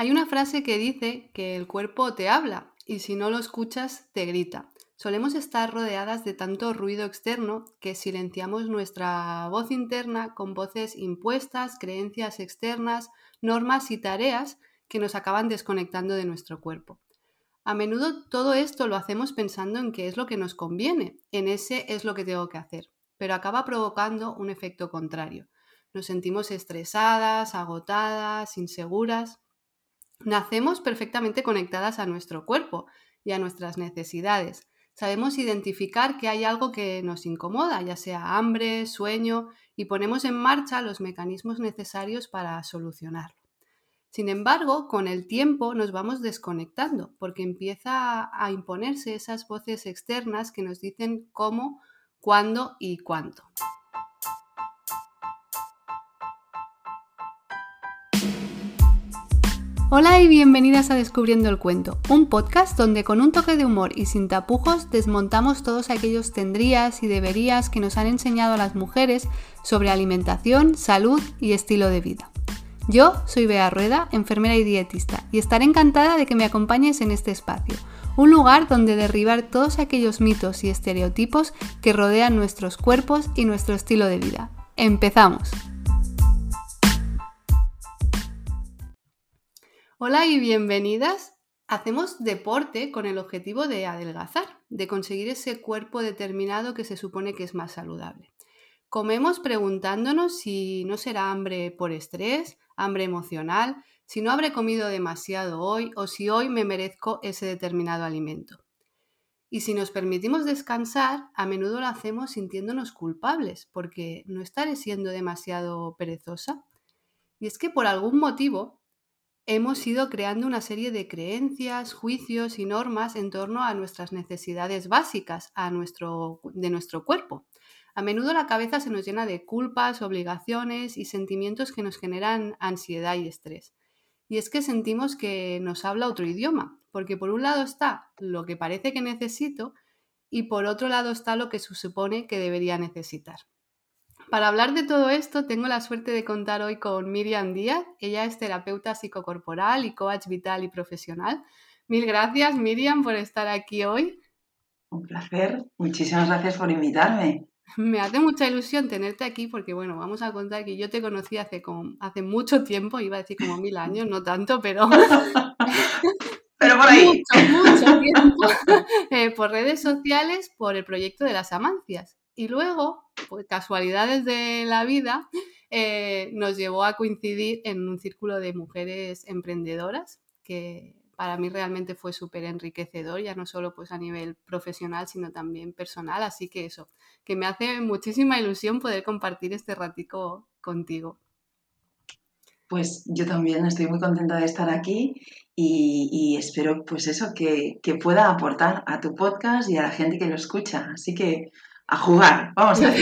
Hay una frase que dice que el cuerpo te habla y si no lo escuchas te grita. Solemos estar rodeadas de tanto ruido externo que silenciamos nuestra voz interna con voces impuestas, creencias externas, normas y tareas que nos acaban desconectando de nuestro cuerpo. A menudo todo esto lo hacemos pensando en qué es lo que nos conviene, en ese es lo que tengo que hacer, pero acaba provocando un efecto contrario. Nos sentimos estresadas, agotadas, inseguras. Nacemos perfectamente conectadas a nuestro cuerpo y a nuestras necesidades. Sabemos identificar que hay algo que nos incomoda, ya sea hambre, sueño, y ponemos en marcha los mecanismos necesarios para solucionarlo. Sin embargo, con el tiempo nos vamos desconectando porque empieza a imponerse esas voces externas que nos dicen cómo, cuándo y cuánto. Hola y bienvenidas a Descubriendo el Cuento, un podcast donde con un toque de humor y sin tapujos desmontamos todos aquellos tendrías y deberías que nos han enseñado las mujeres sobre alimentación, salud y estilo de vida. Yo soy Bea Rueda, enfermera y dietista, y estaré encantada de que me acompañes en este espacio, un lugar donde derribar todos aquellos mitos y estereotipos que rodean nuestros cuerpos y nuestro estilo de vida. ¡Empezamos! Hola y bienvenidas. Hacemos deporte con el objetivo de adelgazar, de conseguir ese cuerpo determinado que se supone que es más saludable. Comemos preguntándonos si no será hambre por estrés, hambre emocional, si no habré comido demasiado hoy o si hoy me merezco ese determinado alimento. Y si nos permitimos descansar, a menudo lo hacemos sintiéndonos culpables, porque no estaré siendo demasiado perezosa. Y es que por algún motivo hemos ido creando una serie de creencias, juicios y normas en torno a nuestras necesidades básicas a nuestro, de nuestro cuerpo. A menudo la cabeza se nos llena de culpas, obligaciones y sentimientos que nos generan ansiedad y estrés. Y es que sentimos que nos habla otro idioma, porque por un lado está lo que parece que necesito y por otro lado está lo que se supone que debería necesitar. Para hablar de todo esto, tengo la suerte de contar hoy con Miriam Díaz. Ella es terapeuta psicocorporal y coach vital y profesional. Mil gracias, Miriam, por estar aquí hoy. Un placer. Muchísimas gracias por invitarme. Me hace mucha ilusión tenerte aquí porque, bueno, vamos a contar que yo te conocí hace, como, hace mucho tiempo, iba a decir como mil años, no tanto, pero... pero por ahí. Mucho, mucho tiempo. Eh, por redes sociales, por el proyecto de las Amancias. Y luego, pues casualidades de la vida, eh, nos llevó a coincidir en un círculo de mujeres emprendedoras que para mí realmente fue súper enriquecedor, ya no solo pues a nivel profesional, sino también personal. Así que eso, que me hace muchísima ilusión poder compartir este ratico contigo. Pues yo también estoy muy contenta de estar aquí y, espero pues eso, que, que, pueda aportar a tu podcast y a la gente que lo escucha. Así que a jugar, vamos a ver.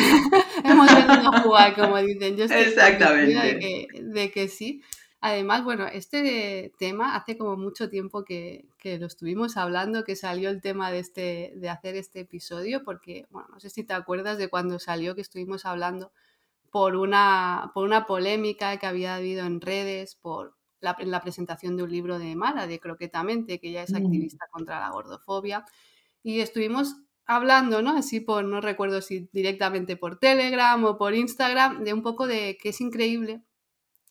Hemos venido a jugar, como dicen. Yo estoy Exactamente. De que, de que, sí. Además, bueno, este tema hace como mucho tiempo que, que, lo estuvimos hablando, que salió el tema de, este, de hacer este episodio, porque, bueno, no sé si te acuerdas de cuando salió que estuvimos hablando por una, por una polémica que había habido en redes, por la, la presentación de un libro de Mara, de Croquetamente, que ella es mm. activista contra la gordofobia. Y estuvimos hablando, ¿no? Así por, no recuerdo si directamente por Telegram o por Instagram, de un poco de que es increíble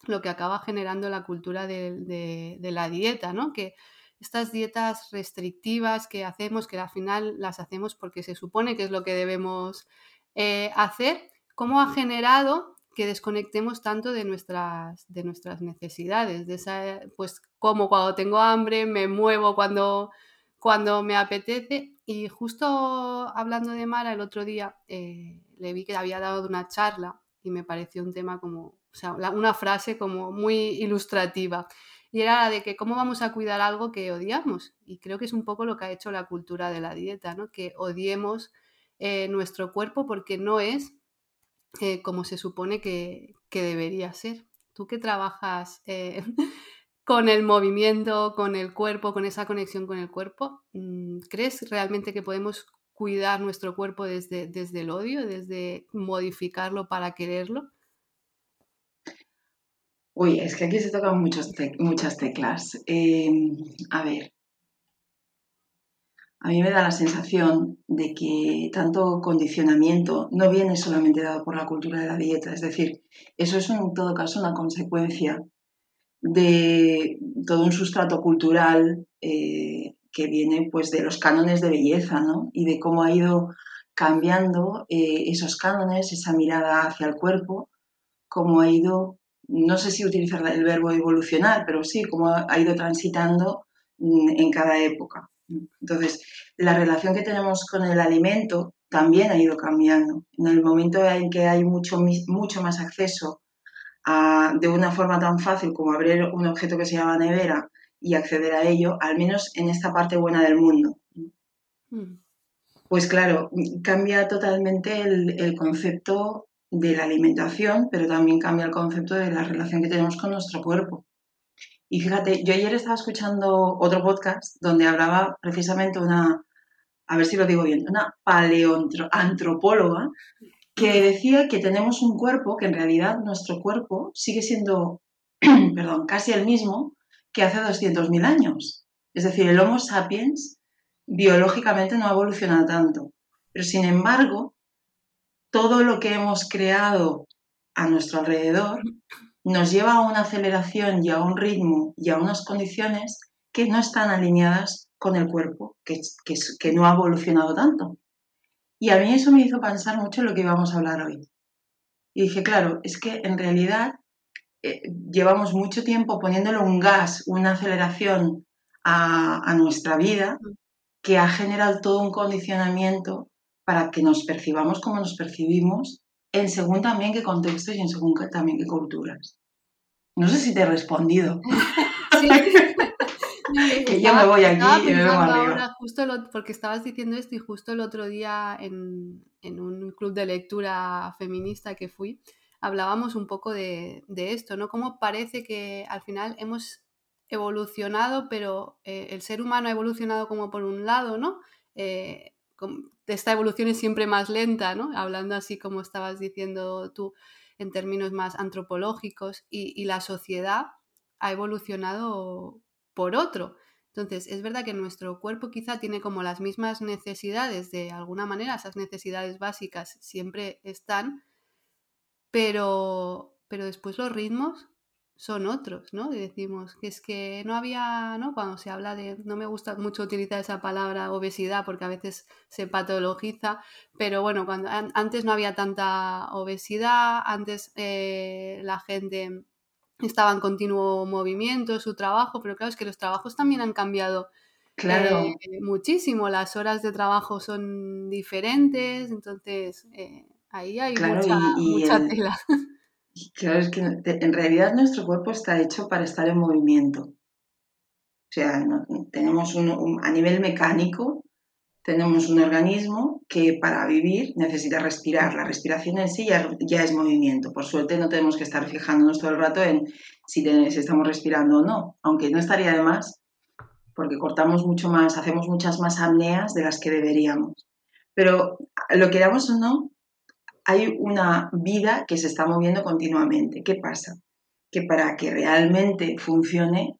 lo que acaba generando la cultura de, la dieta, ¿no? Que estas dietas restrictivas que hacemos, que al final las hacemos porque se supone que es lo que debemos eh, hacer, ¿cómo ha generado que desconectemos tanto de nuestras, de nuestras necesidades? De esa, pues como cuando tengo hambre, me muevo cuando cuando me apetece. Y justo hablando de Mara el otro día, eh, le vi que había dado una charla y me pareció un tema como, o sea, una frase como muy ilustrativa. Y era la de que cómo vamos a cuidar algo que odiamos. Y creo que es un poco lo que ha hecho la cultura de la dieta, ¿no? Que odiemos eh, nuestro cuerpo porque no es eh, como se supone que, que, debería ser. Tú que trabajas con el movimiento, con el cuerpo, con esa conexión con el cuerpo. Mm, ¿Crees realmente que podemos cuidar nuestro cuerpo desde, desde el odio, desde modificarlo para quererlo? Uy, es que aquí se tocan muchas teclas. Em, a ver, a mí me da la sensación de que tanto condicionamiento no viene solamente dado por la cultura de la dieta, es decir, eso es en todo caso una consecuencia de todo un sustrato cultural eh, que viene pues de los cánones de belleza, ¿no? Y de cómo ha ido cambiando eh, esos cánones, esa mirada hacia el cuerpo, cómo ha ido, no sé si utilizar el verbo evolucionar, pero sí, cómo ha ido transitando mm, en cada época. Entonces, la relación que tenemos con el alimento también ha ido cambiando. En el momento en que hay mucho, mucho más acceso a, de una forma tan fácil como abrir un objeto que se llama nevera y acceder a ello, al menos en esta parte buena del mundo. Hmm. Pues claro, cambia totalmente el, el concepto de la alimentación, pero también cambia el concepto de la relación que tenemos con nuestro cuerpo. Y fíjate, yo ayer estaba escuchando otro podcast donde hablaba precisamente una, a ver si lo digo bien, una paleoantropóloga que decía que tenemos un cuerpo, que en realidad nuestro cuerpo sigue siendo, perdón, casi el mismo que hace 200.000 años. Es decir, el Homo sapiens biológicamente no ha evolucionado tanto. Pero sin embargo, todo lo que hemos creado a nuestro alrededor nos lleva a una aceleración y a un ritmo y a unas condiciones que no están alineadas con el cuerpo, que, que, no ha evolucionado tanto. Y a mí eso me hizo pensar mucho en lo que íbamos a hablar hoy. Y dije, claro, es que en realidad eh, llevamos mucho tiempo poniéndole un gas, una aceleración a, a nuestra vida que ha generado todo un condicionamiento para que nos percibamos como nos percibimos en según también qué contextos y en según también qué culturas. No sé si te he respondido. Sí. Que yo me voy aquí y me vengo arriba. justo porque estabas diciendo esto y justo el otro día en, en, un club de lectura feminista que fui, hablábamos un poco de, de esto, ¿no? Cómo parece que al final hemos evolucionado, pero eh, el ser humano ha evolucionado como por un lado, ¿no? Eh, esta evolución es siempre más lenta, ¿no? Hablando así como estabas diciendo tú en términos más antropológicos y, la sociedad ha evolucionado por otro. Entonces, es verdad que nuestro cuerpo quizá tiene como las mismas necesidades, de alguna manera, esas necesidades básicas siempre están, pero, pero después los ritmos son otros, ¿no? Decimos que es que no había, ¿no? Cuando se habla de, no me gusta mucho utilizar esa palabra obesidad porque a veces se patologiza, pero bueno, cuando antes no había tanta obesidad, antes eh, la gente estaba en continuo movimiento, su trabajo, pero claro, es que los trabajos también han cambiado claro. Eh, muchísimo, las horas de trabajo son diferentes, entonces eh, ahí hay mucha, mucha tela. Claro, es que en realidad nuestro cuerpo está hecho para estar en movimiento. O sea, tenemos un, a nivel mecánico, tenemos un organismo que para vivir necesita respirar. La respiración en sí ya, es movimiento. Por suerte no tenemos que estar fijándonos todo el rato en si, si estamos respirando o no, aunque no estaría de más, porque cortamos mucho más, hacemos muchas más apneas de las que deberíamos. Pero lo queramos o no, hay una vida que se está moviendo continuamente. ¿Qué pasa? Que para que realmente funcione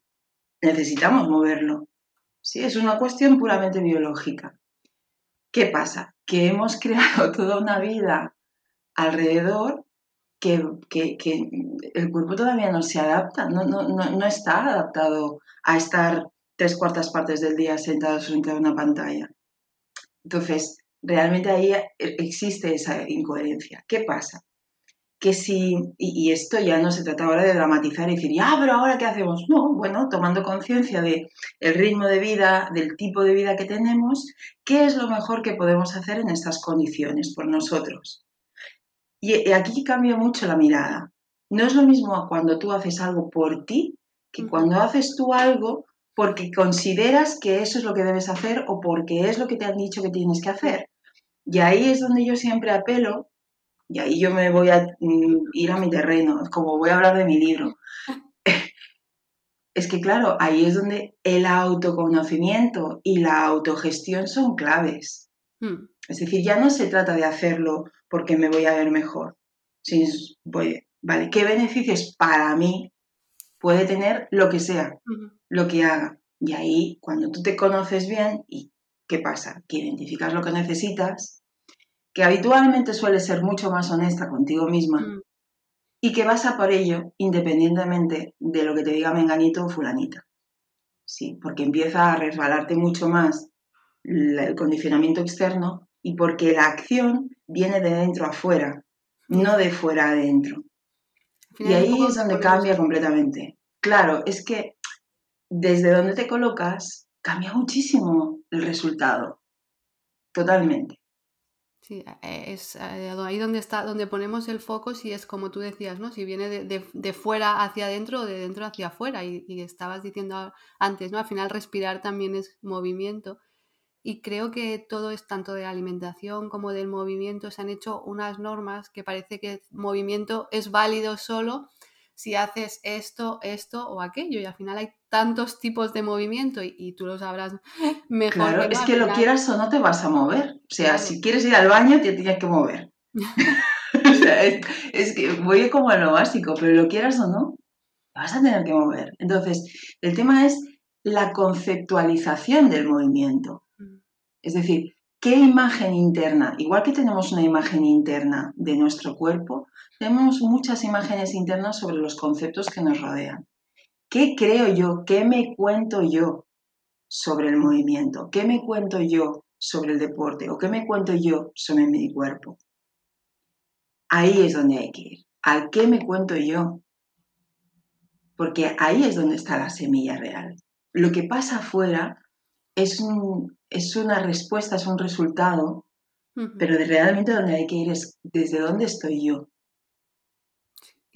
necesitamos moverlo. Sí, es una cuestión puramente biológica. ¿Qué pasa? Que hemos creado toda una vida alrededor que, el cuerpo todavía no se adapta, no, no, no, está adaptado a estar tres cuartas partes del día sentados frente a una pantalla. Entonces, realmente ahí existe esa incoherencia. ¿Qué pasa? Que si, y, esto ya no se trata ahora de dramatizar y decir, ah, pero ahora qué hacemos? No, bueno, tomando conciencia del el ritmo de vida, del tipo de vida que tenemos, ¿qué es lo mejor que podemos hacer en estas condiciones por nosotros? Y aquí cambia mucho la mirada. No es lo mismo cuando tú haces algo por ti que cuando haces tú algo porque consideras que eso es lo que debes hacer o porque es lo que te han dicho que tienes que hacer. Y ahí es donde yo siempre apelo, y ahí yo me voy a mm, ir a mi terreno, como voy a hablar de mi libro. es que claro, ahí es donde el autoconocimiento y la autogestión son claves. Hmm. Es decir, ya no se trata de hacerlo porque me voy a ver mejor. Si voy, vale, ¿qué beneficios para mí puede tener lo que sea, lo que haga. Y ahí, cuando tú te conoces bien, ¿y qué pasa? Que identificas lo que necesitas, que habitualmente suele ser mucho más honesta contigo misma mm. y que vas a por ello independientemente de lo que te diga menganito o fulanita. Sí, porque empieza a resbalarte mucho más el condicionamiento externo y porque la acción viene de dentro a fuera, no de fuera adentro. Y ahí es donde cambia completamente. Claro, es que desde donde te colocas cambia muchísimo el resultado. Totalmente. Sí, e, es eh, ahí donde está, donde ponemos el foco, si es como tú decías, ¿no? Si viene de, fuera hacia adentro o de dentro hacia afuera. Y, y, estabas diciendo antes, ¿no? Al final respirar también es movimiento. Y creo que todo es tanto de alimentación como del movimiento. Se han hecho unas normas que parece que movimiento es válido solo si haces esto, esto o aquello. Y al final hay tantos tipos de movimiento y, tú lo sabrás mejor. Claro, es que lo quieras o no te vas a mover. O sea, si quieres ir al baño, te tienes que mover. o sea, es, que voy como a lo básico, pero lo quieras o no, vas a tener que mover. Entonces, el tema es la conceptualización del movimiento. Mm. Es decir, ¿qué imagen interna? Igual que tenemos una imagen interna de nuestro cuerpo, tenemos muchas imágenes internas sobre los conceptos que nos rodean. ¿Qué creo yo? ¿Qué me cuento yo sobre el movimiento? ¿Qué me cuento yo sobre el deporte? ¿O qué me cuento yo sobre mi cuerpo? Ahí es donde hay que ir. ¿Al qué me cuento yo? Porque ahí es donde está la semilla real. Lo que pasa afuera es, es una respuesta, es un resultado, pero de realmente donde hay que ir es desde dónde estoy yo.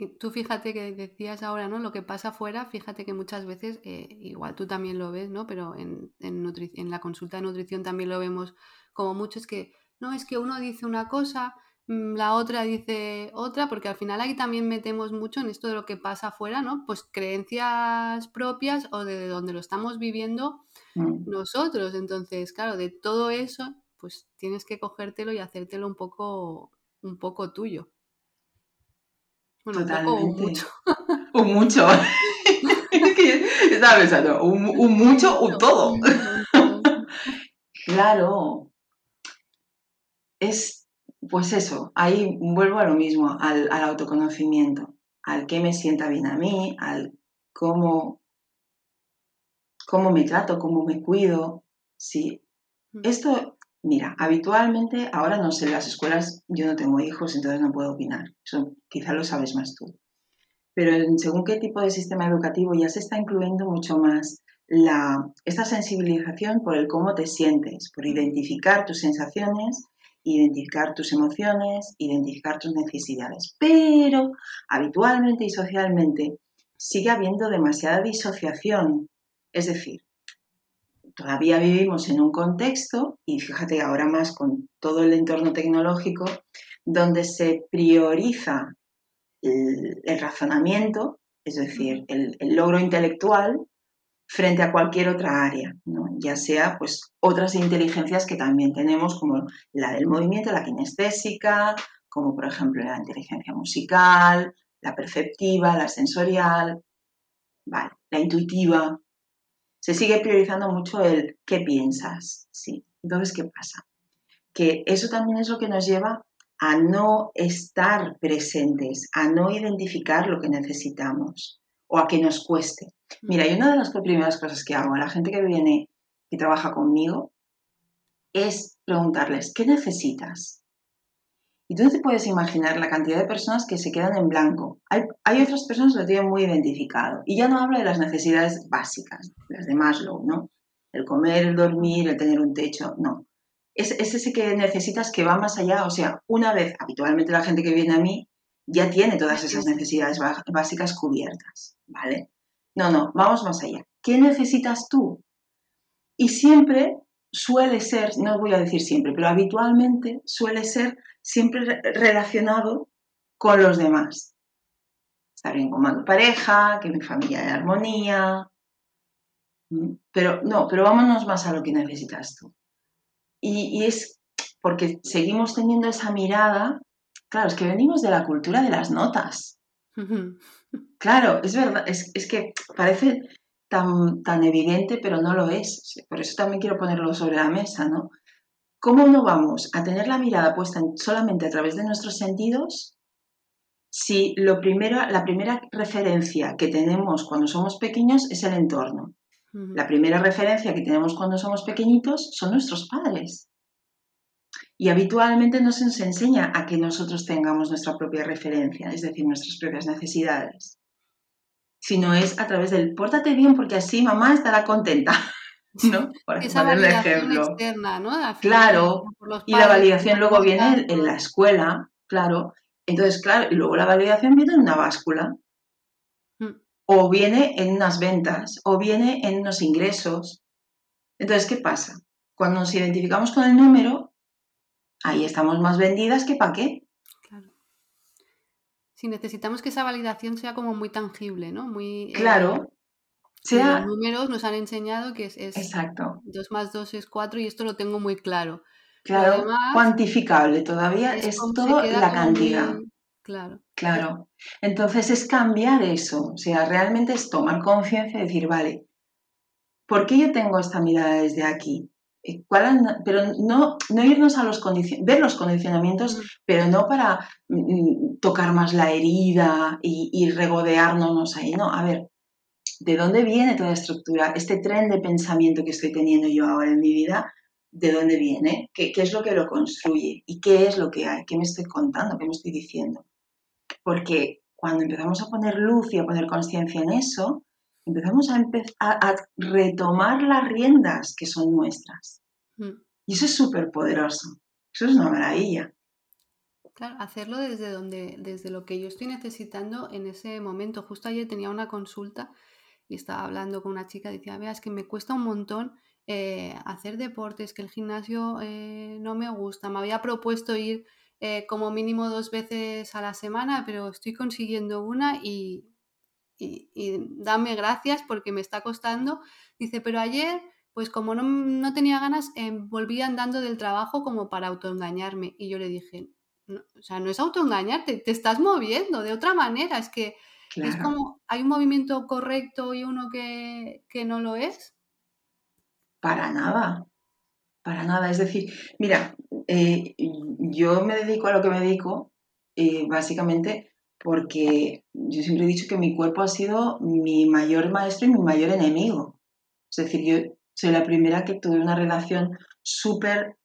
Y tú fíjate que decías ahora, ¿no? Lo que pasa afuera, fíjate que muchas veces, eh, igual tú también lo ves, ¿no? Pero en, en, la consulta de nutrición también lo vemos como mucho, es que, no, es que uno dice una cosa, mm, la otra dice otra, porque al final ahí también metemos mucho en esto de lo que pasa afuera, ¿no? Pues creencias propias o de donde lo estamos viviendo mm. nosotros. Entonces, claro, de todo eso, pues tienes que cogértelo y hacértelo un poco, un poco tuyo. Totalmente. Un mucho. un mucho. estaba pensando, un, mucho, un todo. claro. Es, pues eso, ahí vuelvo a lo mismo, al, autoconocimiento, al que me sienta bien a mí, al cómo, cómo me trato, cómo me cuido. Sí. Esto Mira, habitualmente, ahora no sé, en las escuelas yo no tengo hijos, entonces no puedo opinar. Eso quizá lo sabes más tú. Pero según qué tipo de sistema educativo ya se está incluyendo mucho más la, esta sensibilización por el cómo te sientes, por identificar tus sensaciones, identificar tus emociones, identificar tus necesidades. Pero habitualmente y socialmente sigue habiendo demasiada disociación. Es decir, todavía vivimos en un contexto, y fíjate ahora más con todo el entorno tecnológico, donde se prioriza el, razonamiento, es decir, el, logro intelectual, frente a cualquier otra área, ya sea pues otras inteligencias que también tenemos, como la del movimiento, la kinestésica, como por ejemplo la inteligencia musical, la perceptiva, la sensorial, la intuitiva, se sigue priorizando mucho el qué piensas, ¿sí? Entonces, ¿qué pasa? Que eso también es lo que nos lleva a no estar presentes, a no identificar lo que necesitamos o a que nos cueste. Mira, y una de las primeras cosas que hago a la gente que viene, y trabaja conmigo, es preguntarles, ¿qué necesitas? Y tú te puedes imaginar la cantidad de personas que se quedan en blanco. Hay, otras personas que lo tienen muy identificado. Y ya no hablo de las necesidades básicas, las de Maslow, ¿no? El comer, el dormir, el tener un techo, no. Es, es ese que necesitas que va más allá. O sea, una vez, habitualmente la gente que viene a mí ya tiene todas esas necesidades básicas cubiertas, ¿vale? No, no, vamos más allá. ¿Qué necesitas tú? Y siempre suele ser, no voy a decir siempre, pero habitualmente suele ser siempre relacionado con los demás. Estar bien con mi pareja, que mi familia haya armonía. Pero no, pero vámonos más a lo que necesitas tú. Y, y es porque seguimos teniendo esa mirada. Claro, es que venimos de la cultura de las notas. Claro, es verdad, es, es que parece tan, tan evidente, pero no lo es. Por eso también quiero ponerlo sobre la mesa, ¿no? ¿Cómo no vamos a tener la mirada puesta solamente a través de nuestros sentidos si lo primero, la primera referencia que tenemos cuando somos pequeños es el entorno? La primera referencia que tenemos cuando somos pequeñitos son nuestros padres. Y habitualmente no se nos enseña a que nosotros tengamos nuestra propia referencia, es decir, nuestras propias necesidades sino es a través del pórtate bien porque así mamá estará contenta. ¿no? Esa validación externa, ¿no? claro, y la validación luego viene en, la escuela, claro. Entonces, claro, y luego la validación viene en una báscula. Mm. O viene en unas ventas, o viene en unos ingresos. Entonces, ¿qué pasa? Cuando nos identificamos con el número, ahí estamos más vendidas que para qué. Si necesitamos que esa validación sea como muy tangible, ¿no? Muy, eh, claro. Los números nos han enseñado que es, Exacto. 2 más 2 es 4 y esto lo tengo muy claro. Claro, cuantificable todavía es, todo la cantidad. Claro. Claro. Entonces es cambiar eso, o sea, realmente es tomar conciencia y decir, vale, ¿por qué yo tengo esta mirada desde aquí? Eh, pero no, no irnos a los ver los condicionamientos, pero no para mm, tocar más la herida y, regodearnos ahí, no, a ver, ¿de dónde viene toda estructura? Este tren de pensamiento que estoy teniendo yo ahora en mi vida, ¿de dónde viene? ¿Qué, ¿Qué, es lo que lo construye? ¿Y qué es lo que hay? ¿Qué me estoy contando? ¿Qué me estoy diciendo? Porque cuando empezamos a poner luz y a poner conciencia en eso, empezamos a, a, retomar las riendas que son nuestras. Mm. Y eso es súper poderoso. Eso es una maravilla. Claro, hacerlo desde donde, desde lo que yo estoy necesitando en ese momento. Justo ayer tenía una consulta y estaba hablando con una chica, decía, vea, es que me cuesta un montón eh, hacer deportes, que el gimnasio eh, no me gusta. Me había propuesto ir eh, como mínimo dos veces a la semana, pero estoy consiguiendo una y, y, dame gracias porque me está costando. Dice, pero ayer, pues como no, tenía ganas, eh, volví andando del trabajo como para autoengañarme. Y yo le dije, o sea, no es autoengañarte, te estás moviendo de otra manera. Es que es como, hay un movimiento correcto y uno que, no lo es. Para nada, para nada. Es decir, mira, eh, yo me dedico a lo que me dedico, eh, básicamente porque yo siempre he dicho que mi cuerpo ha sido mi mayor maestro y mi mayor enemigo. Es decir, yo soy la primera que tuve una relación súper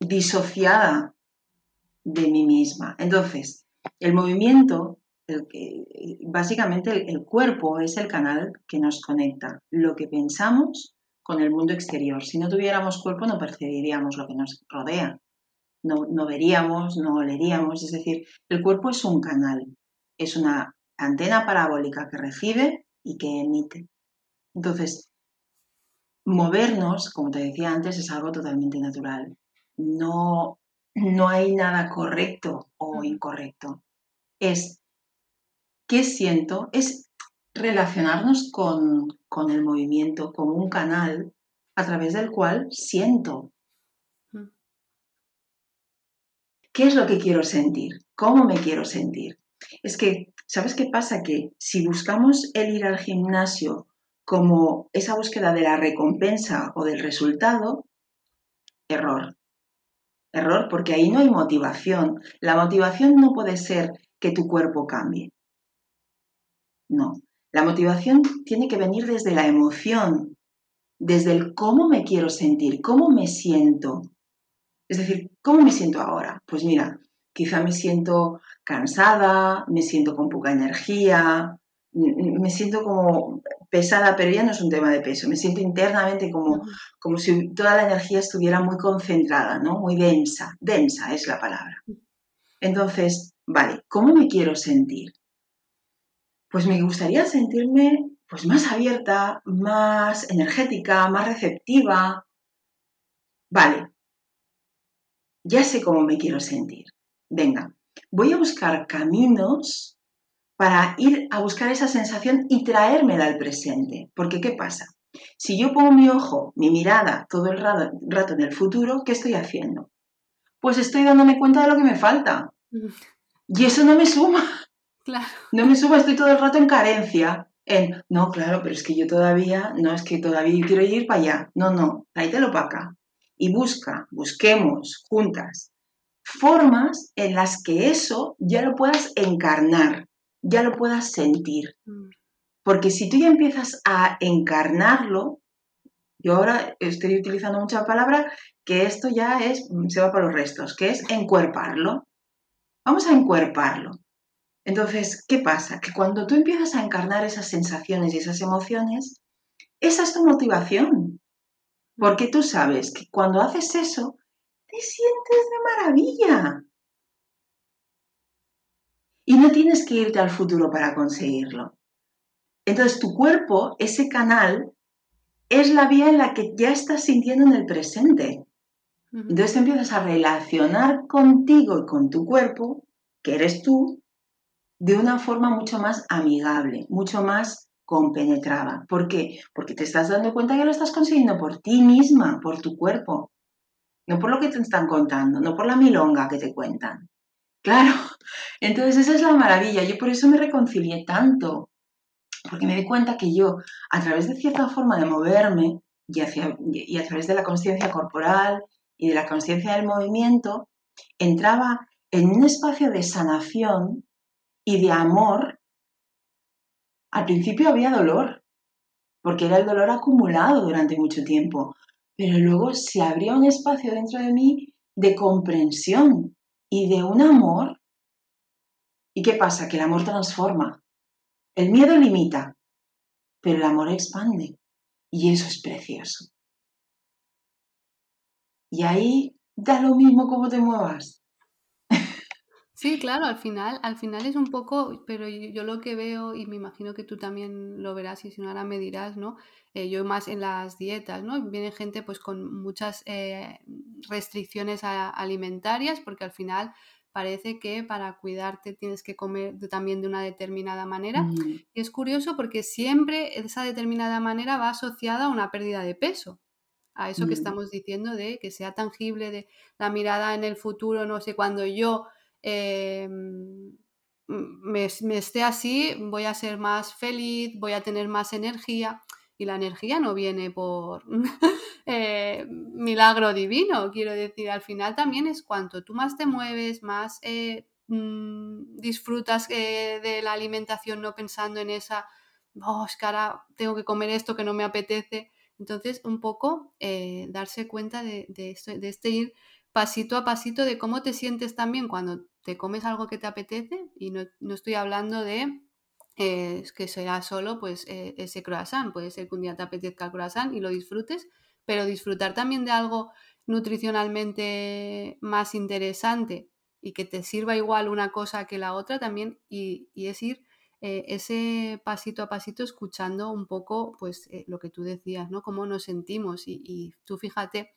disociada de mí misma. Entonces, el movimiento, básicamente el, cuerpo es el canal que nos conecta lo que pensamos con el mundo exterior. Si no tuviéramos cuerpo no percibiríamos lo que nos rodea no, veríamos, no oleríamos. Es decir, el cuerpo es un canal, es una antena parabólica que recibe y que emite. Entonces, movernos, como te decía antes, es algo totalmente natural. No, no hay nada correcto o incorrecto. Es qué siento, es relacionarnos con, con el movimiento como un canal a través del cual siento, ¿Qué es lo que quiero sentir? ¿Cómo me quiero sentir? Es que, ¿sabes qué pasa? Que si buscamos el ir al gimnasio como esa búsqueda de la recompensa o del resultado, error. Error porque ahí no hay motivación. La motivación no puede ser que tu cuerpo cambie. No. La motivación tiene que venir desde la emoción, desde el cómo me quiero sentir, cómo me siento, es decir, ¿cómo me siento ahora? Pues mira, quizá me siento cansada, me siento con poca energía, me siento como pesada, pero ya no es un tema de peso, me siento internamente como, como si toda la energía estuviera muy concentrada, ¿no? Muy densa, densa es la palabra. Entonces, vale, ¿cómo me quiero sentir? Pues me gustaría sentirme pues más abierta, más energética, más receptiva. Vale, ya sé cómo me quiero sentir. Venga, voy a buscar caminos para ir a buscar esa sensación y traérmela al presente. Porque ¿qué pasa? Si yo pongo mi ojo, mi mirada todo el rato, en el futuro, ¿qué estoy haciendo? Pues estoy dándome cuenta de lo que me falta. Y eso no me suma. Claro. No me subo, estoy todo el rato en carencia. En, no, claro, pero es que yo todavía, no es que todavía quiero ir para allá. No, no, tráetelo para acá. Y busca, busquemos juntas formas en las que eso ya lo puedas encarnar, ya lo puedas sentir. Mm. Porque si tú ya empiezas a encarnarlo, yo ahora estoy utilizando mucha palabra que esto ya es, se va para los restos, que es encuerparlo. Vamos a encuerparlo. Entonces, ¿qué pasa? Que cuando tú empiezas a encarnar esas sensaciones y esas emociones, esa es tu motivación. Porque tú sabes que cuando haces eso, te sientes de maravilla. Y no tienes que irte al futuro para conseguirlo. Entonces, tu cuerpo, ese canal, es la vía en la que ya estás sintiendo en el presente. Entonces te empiezas a relacionar contigo y con tu cuerpo, que eres tú, de una forma mucho más amigable, mucho más compenetrada. ¿Por qué? Porque te estás dando cuenta que lo estás consiguiendo por ti misma, por tu cuerpo, no por lo que te están contando, no por la milonga que te cuentan. Claro, entonces esa es la maravilla. Yo por eso me reconcilié tanto, porque me di cuenta que yo, a través de cierta forma de moverme y, y a través de la conciencia corporal y de la conciencia del movimiento, entraba en un espacio de sanación y de amor, al principio había dolor, porque era el dolor acumulado durante mucho tiempo, pero luego se abría un espacio dentro de mí de comprensión y de un amor. ¿Y qué pasa? Que el amor transforma. El miedo limita, pero el amor expande. Y eso es precioso. Y ahí da lo mismo como te muevas. Sí, claro, al final, al final es un poco, pero yo, lo que veo, y me imagino que tú también lo verás y si no ahora me dirás, ¿no? Eh, yo más en las dietas, ¿no? Viene gente pues con muchas eh, restricciones alimentarias porque al final parece que para cuidarte tienes que comer también de una determinada manera. Mm. Y es curioso porque siempre esa determinada manera va asociada a una pérdida de peso a eso que mm. estamos diciendo de que sea tangible, de la mirada en el futuro, no sé, cuando yo Em, me, esté así, voy a ser más feliz, voy a tener más energía. Y la energía no viene por eh, milagro divino, quiero decir, al final también es cuanto tú más te mueves, más eh, mm, disfrutas eh, de la alimentación no pensando en esa, oh, es tengo que comer esto que no me apetece. Entonces, un poco darse cuenta de, esto, de este ir pasito a pasito de cómo te sientes también cuando te comes algo que te apetece y no, estoy hablando de eh, que será solo pues eh, ese croissant, puede ser que un día te apetezca el croissant y lo disfrutes, pero disfrutar también de algo nutricionalmente más interesante y que te sirva igual una cosa que la otra también y, es ir eh, ese pasito a pasito escuchando un poco pues lo que tú decías, ¿no? Cómo nos sentimos y, y tú fíjate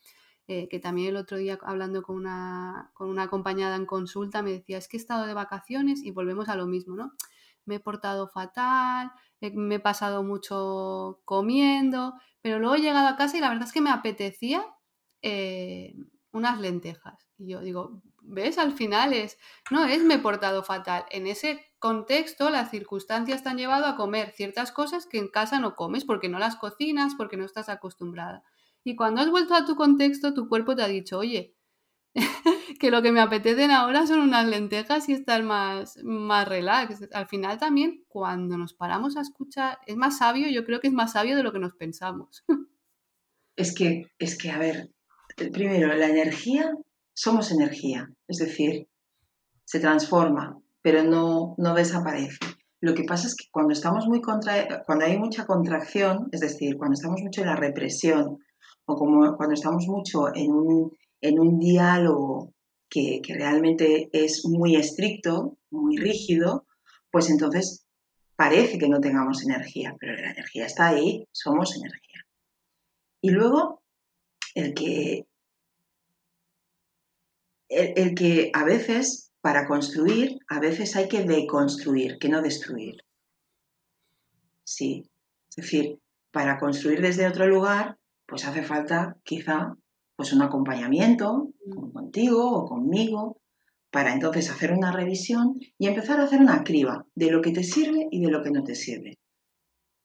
eh, que también el otro día hablando con una, con una acompañada en consulta me decía, es que he estado de vacaciones y volvemos a lo mismo, ¿no? Me he portado fatal, eh, me he pasado mucho comiendo, pero luego he llegado a casa y la verdad es que me apetecía eh, unas lentejas. Y yo digo, ¿ves? Al final es, no es me he portado fatal. En ese contexto, las circunstancias te han llevado a comer ciertas cosas que en casa no comes porque no las cocinas, porque no estás acostumbrada. Y cuando has vuelto a tu contexto, tu cuerpo te ha dicho, oye, que lo que me apetecen ahora son unas lentejas y estar más, más relax. Al final también, cuando nos paramos a escuchar, es más sabio, yo creo que es más sabio de lo que nos pensamos. Es que, es que, a ver, primero, la energía, somos energía, es decir, se transforma, pero no, no desaparece. Lo que pasa es que cuando estamos muy contra, cuando hay mucha contracción, es decir, cuando estamos mucho en la represión, o como cuando estamos mucho en un, en un diálogo que, que, realmente es muy estricto, muy rígido, pues entonces parece que no tengamos energía, pero la energía está ahí, somos energía. Y luego, el que, el, el que a veces, para construir, a veces hay que deconstruir, que no destruir. Sí, es decir, para construir desde otro lugar pues hace falta quizá pues un acompañamiento contigo o conmigo para entonces hacer una revisión y empezar a hacer una criba de lo que te sirve y de lo que no te sirve.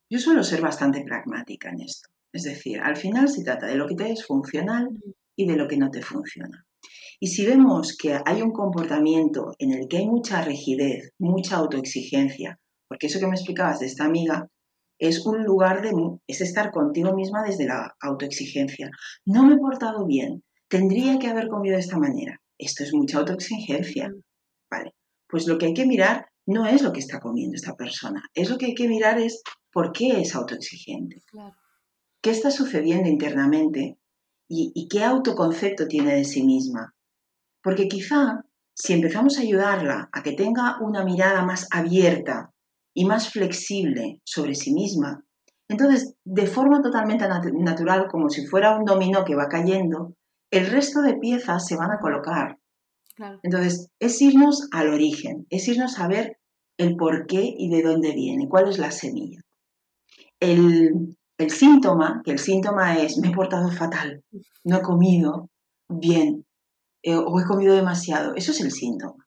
Yo suelo ser bastante pragmática en esto. Es decir, al final se trata de lo que te es funcional y de lo que no te funciona. Y si vemos que hay un comportamiento en el que hay mucha rigidez, mucha autoexigencia, porque eso que me explicabas de esta amiga es un lugar de es estar contigo misma desde la autoexigencia. No me he portado bien, tendría que haber comido de esta manera. Esto es mucha autoexigencia. Vale. Pues lo que hay que mirar no es lo que está comiendo esta persona, es lo que hay que mirar es por qué es autoexigente. ¿Qué está sucediendo internamente y, y qué autoconcepto tiene de sí misma? Porque quizá si empezamos a ayudarla a que tenga una mirada más abierta y más flexible sobre sí misma, entonces de forma totalmente natural, como si fuera un dominó que va cayendo, el resto de piezas se van a colocar. Entonces, es irnos al origen, es irnos a ver el por qué y de dónde viene, cuál es la semilla. El, el síntoma, que el síntoma es me he portado fatal, no he comido bien eh, o he comido demasiado, eso es el síntoma.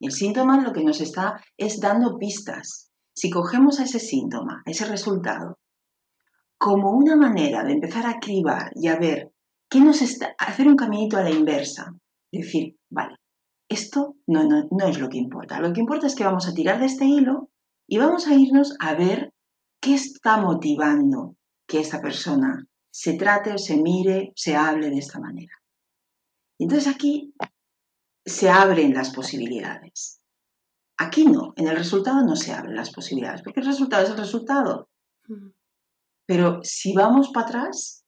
Y el síntoma lo que nos está es dando pistas. Si cogemos a ese síntoma, a ese resultado, como una manera de empezar a cribar y a ver qué nos está, hacer un caminito a la inversa, decir, vale, esto no, no, no es lo que importa. Lo que importa es que vamos a tirar de este hilo y vamos a irnos a ver qué está motivando que esta persona se trate, se mire, se hable de esta manera. Entonces aquí se abren las posibilidades. Aquí no, en el resultado no se abren las posibilidades, porque el resultado es el resultado. Pero si vamos para atrás,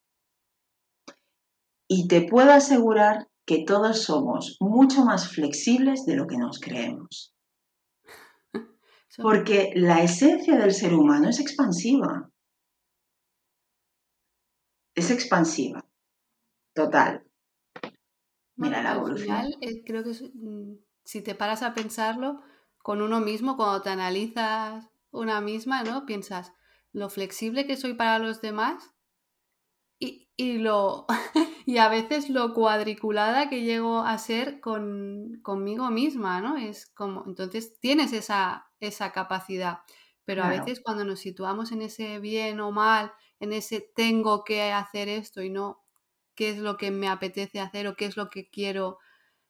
y te puedo asegurar que todos somos mucho más flexibles de lo que nos creemos. Porque la esencia del ser humano es expansiva. Es expansiva. Total. Mira la evolución. Al final, eh, creo que mm, si te paras a pensarlo con uno mismo, cuando te analizas una misma, ¿no? Piensas lo flexible que soy para los demás y, y lo y a veces lo cuadriculada que llego a ser con, conmigo misma, ¿no? Es como, entonces tienes esa, esa capacidad, pero a veces cuando nos situamos en ese bien o mal, en ese tengo que hacer esto y no qué es lo que me apetece hacer o qué es lo que quiero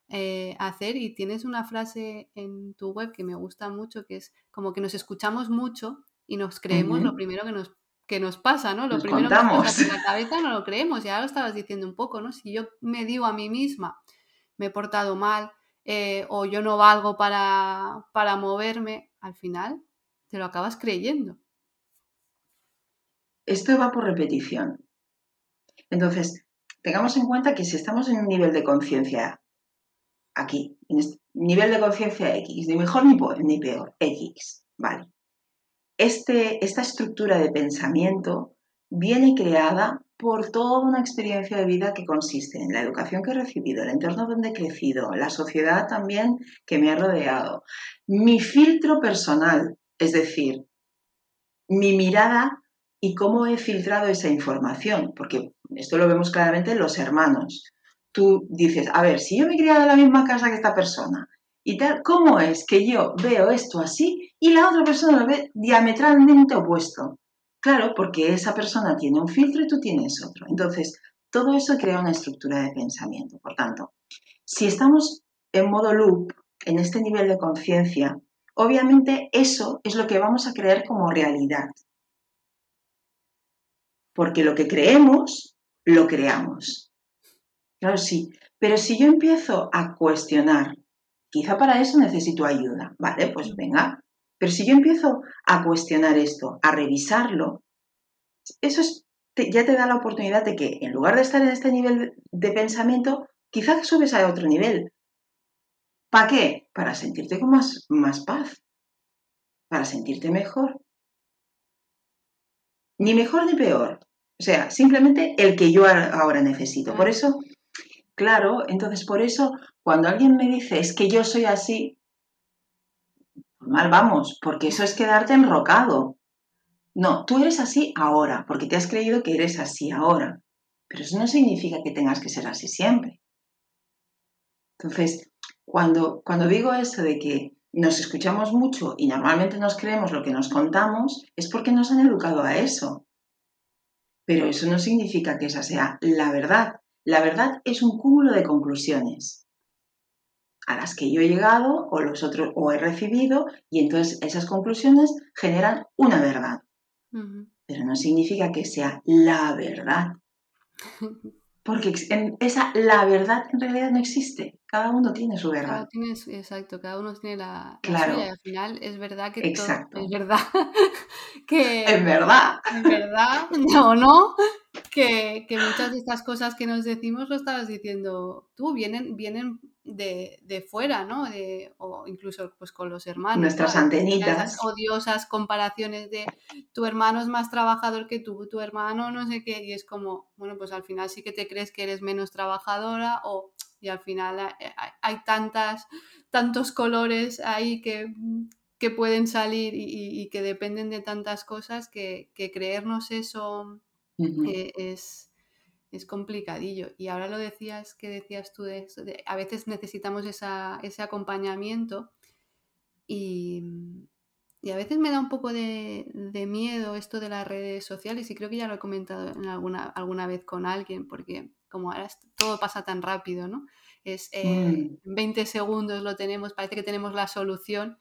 eh, hacer, y tienes una frase en tu web que me gusta mucho, que es como que nos escuchamos mucho y nos creemos lo primero que nos que nos pasa, ¿no? Lo primero que nos pasa en la cabeza no lo creemos, ya lo estabas diciendo un poco, ¿no? Si yo me digo a mí misma, me he portado mal, eh, o yo no valgo para, para moverme, al final te lo acabas creyendo. Esto va por repetición. Entonces, tengamos en cuenta que si estamos en un nivel de conciencia aquí, en este nivel de conciencia X, ni mejor ni, ni peor, X, ¿vale? Este, esta estructura de pensamiento viene creada por toda una experiencia de vida que consiste en la educación que he recibido, el entorno donde he crecido, la sociedad también que me ha rodeado, mi filtro personal, es decir, mi mirada y cómo he filtrado esa información, porque esto lo vemos claramente en los hermanos. Tú dices, a ver, si yo me he criado en la misma casa que esta persona y tal, ¿cómo es que yo veo esto así y la otra persona lo ve diametralmente opuesto? Claro, porque esa persona tiene un filtro y tú tienes otro. Entonces, todo eso crea una estructura de pensamiento. Por tanto, si estamos en modo loop, en este nivel de conciencia, obviamente eso es lo que vamos a creer como realidad. Porque lo que creemos, lo creamos. Claro, sí. Pero si yo empiezo a cuestionar Quizá para eso necesito ayuda. Vale, pues venga. Pero si yo empiezo a cuestionar esto, a revisarlo, eso ya te da la oportunidad de que en lugar de estar en este nivel de pensamiento, quizás subes a otro nivel. ¿Para qué? Para sentirte con más, más paz, para sentirte mejor. Ni mejor ni peor. O sea, simplemente el que yo ahora necesito. Por eso, claro, entonces por eso cuando alguien me dice, es que yo soy así, mal vamos, porque eso es quedarte enrocado. No, tú eres así ahora, porque te has creído que eres así ahora. Pero eso no significa que tengas que ser así siempre. Entonces, cuando, cuando digo eso de que nos escuchamos mucho y normalmente nos creemos lo que nos contamos, es porque nos han educado a eso. Pero eso no significa que esa sea la verdad. La verdad es un cúmulo de conclusiones a las que yo he llegado o los otros o he recibido y entonces esas conclusiones generan una verdad. Pero no significa que sea la verdad. Porque esa, la verdad en realidad no existe. Cada uno tiene su verdad. exacto, cada uno tiene la, claro. suya. Y al final es verdad que exacto. es verdad que es verdad. Es verdad, o no, que, que, muchas de estas cosas que nos decimos lo estabas diciendo tú, vienen, vienen de, de fuera, ¿no? De, o incluso pues con los hermanos. Nuestras antenitas. Esas odiosas comparaciones de tu hermano es más trabajador que tú, tu hermano no sé qué, y es como, bueno, pues al final sí que te crees que eres menos trabajadora o y al final eh, hay, tantas, tantos colores ahí que, que pueden salir y, que dependen de tantas cosas que, creernos eso eh, es, es complicadillo. Y ahora lo decías, que decías tú de, a veces necesitamos ese acompañamiento y, a veces me da un poco de, miedo esto de las redes sociales y creo que ya lo he comentado en alguna, alguna vez con alguien porque como ahora todo pasa tan rápido, ¿no? Es eh, mm. en 20 segundos lo tenemos, parece que tenemos la solución.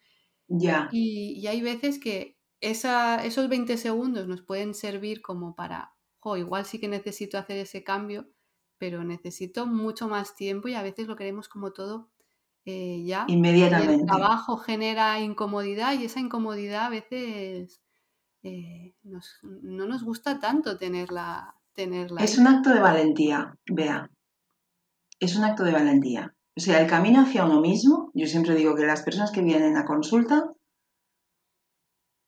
Ya. Y, hay veces que esa, esos 20 segundos nos pueden servir como para igual sí que necesito hacer ese cambio, pero necesito mucho más tiempo y a veces lo queremos como todo eh, ya. Inmediatamente. el trabajo genera incomodidad y esa incomodidad a veces eh, no nos gusta tanto tenerla, tenerla. Es un acto de valentía, vea. Es un acto de valentía. O sea, el camino hacia uno mismo, yo siempre digo que las personas que vienen a consulta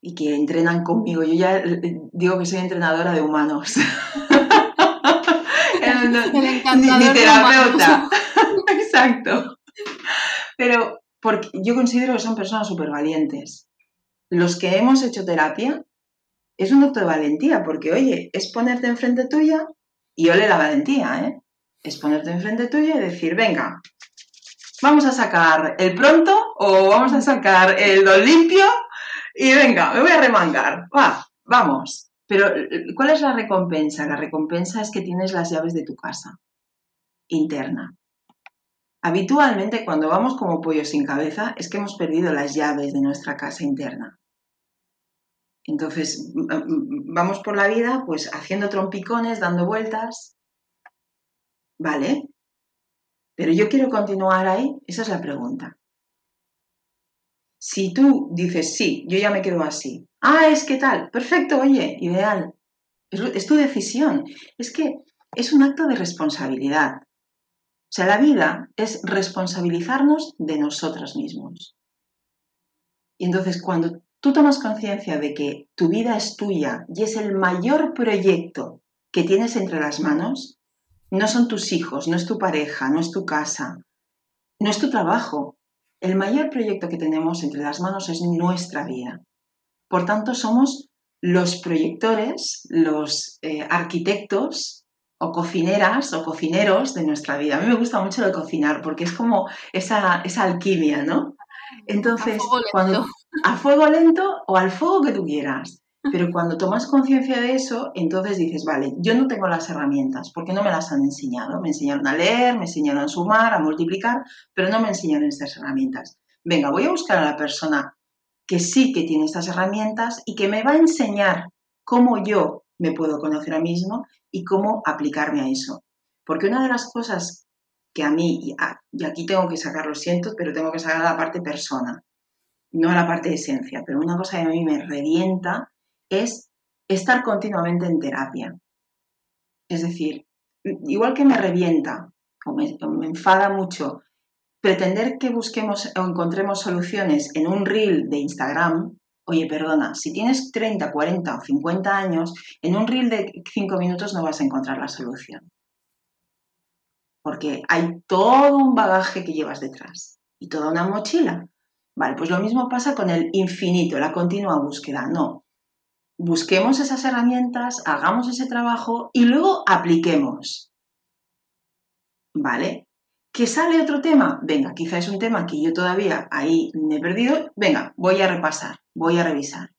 y que entrenan conmigo. Yo ya eh, digo que soy entrenadora de humanos. ni, terapeuta. Exacto. Pero porque yo considero que son personas súper valientes. Los que hemos hecho terapia es un acto de valentía, porque oye, es ponerte enfrente tuya y ole la valentía, ¿eh? Es ponerte enfrente tuya y decir, venga, vamos a sacar el pronto o vamos a sacar el don limpio y venga, me voy a remangar. Va, vamos. Pero, ¿cuál es la recompensa? La recompensa es que tienes las llaves de tu casa interna. Habitualmente, cuando vamos como pollo sin cabeza, es que hemos perdido las llaves de nuestra casa interna. Entonces, vamos por la vida, pues haciendo trompicones, dando vueltas. ¿Vale? Pero yo quiero continuar ahí, esa es la pregunta. Si tú dices, sí, yo ya me quedo así. Ah, es que tal, perfecto, oye, ideal. Es, tu decisión. Es que es un acto de responsabilidad. O sea, la vida es responsabilizarnos de nosotros mismos. Y entonces cuando tú tomas conciencia de que tu vida es tuya y es el mayor proyecto que tienes entre las manos, no son tus hijos, no es tu pareja, no es tu casa, no es tu trabajo, el mayor proyecto que tenemos entre las manos es nuestra vida. Por tanto, somos los proyectores, los eh, arquitectos o cocineras o cocineros de nuestra vida. A mí me gusta mucho lo de cocinar porque es como esa, esa alquimia, ¿no? Entonces, cuando a fuego lento o al fuego que tú quieras. Pero cuando tomas conciencia de eso, entonces dices, vale, yo no tengo las herramientas porque no me las han enseñado. Me enseñaron a leer, me enseñaron a sumar, a multiplicar, pero no me enseñaron estas herramientas. Venga, voy a buscar a la persona que sí que tiene estas herramientas y que me va a enseñar cómo yo me puedo conocer a mí mismo y cómo aplicarme a eso. Porque una de las cosas que a mí, y aquí tengo que sacar, lo siento, pero tengo que sacar la parte persona, no la parte esencia, pero una cosa que a mí me revienta es estar continuamente en terapia. Es decir, igual que me revienta o me, enfada mucho pretender que busquemos o encontremos soluciones en un reel de Instagram, oye, perdona, si tienes 30, 40 o 50 años, en un reel de 5 minutos no vas a encontrar la solución. Porque hay todo un bagaje que llevas detrás y toda una mochila. Vale, pues lo mismo pasa con el infinito, la continua búsqueda. No, busquemos esas herramientas, hagamos ese trabajo y luego apliquemos. ¿Vale? ¿Que sale otro tema? Venga, quizá es un tema que yo todavía ahí me he perdido. Venga, voy a repasar, voy a revisar.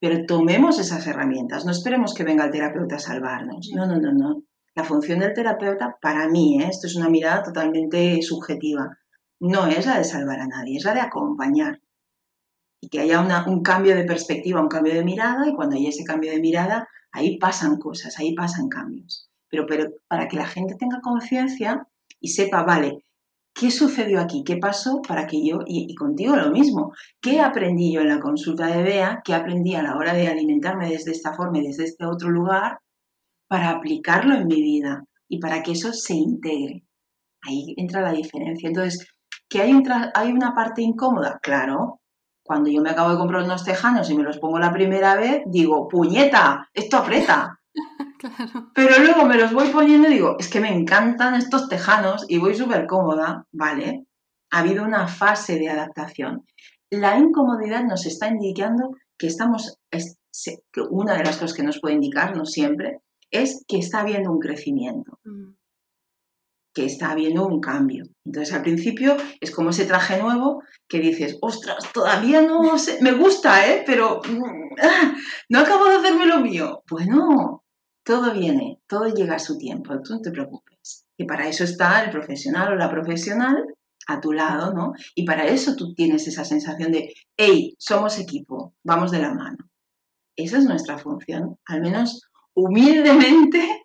Pero tomemos esas herramientas, no esperemos que venga el terapeuta a salvarnos. No, no, no, no. La función del terapeuta, para mí, ¿eh? esto es una mirada totalmente subjetiva, no es la de salvar a nadie, es la de acompañar. Y que haya un cambio de perspectiva, un cambio de mirada, y cuando hay ese cambio de mirada, ahí pasan cosas, ahí pasan cambios. Pero, para que la gente tenga conciencia y sepa, vale, ¿qué sucedió aquí? ¿Qué pasó para que yo, y, contigo lo mismo, qué aprendí yo en la consulta de Bea, qué aprendí a la hora de alimentarme desde esta forma y desde este otro lugar, para aplicarlo en mi vida y para que eso se integre? Ahí entra la diferencia. Entonces, ¿que hay, hay una parte incómoda? Claro. Cuando yo me acabo de comprar unos tejanos y me los pongo la primera vez, digo, puñeta, esto aprieta. Pero luego me los voy poniendo y digo, es que me encantan estos tejanos y voy súper cómoda, ¿vale? Ha habido una fase de adaptación. La incomodidad nos está indicando que estamos, una de las cosas que nos puede indicar, no siempre, es que está habiendo un crecimiento, mm. Que está habiendo un cambio. Entonces al principio es como ese traje nuevo que dices, ostras, todavía no sé, me gusta, ¿eh? Pero mm, ah, no acabo de hacerme lo mío. Bueno, todo viene, todo llega a su tiempo, tú no te preocupes. Y para eso está el profesional o la profesional a tu lado, ¿no? Y para eso tú tienes esa sensación de, hey, somos equipo, vamos de la mano. Esa es nuestra función, al menos humildemente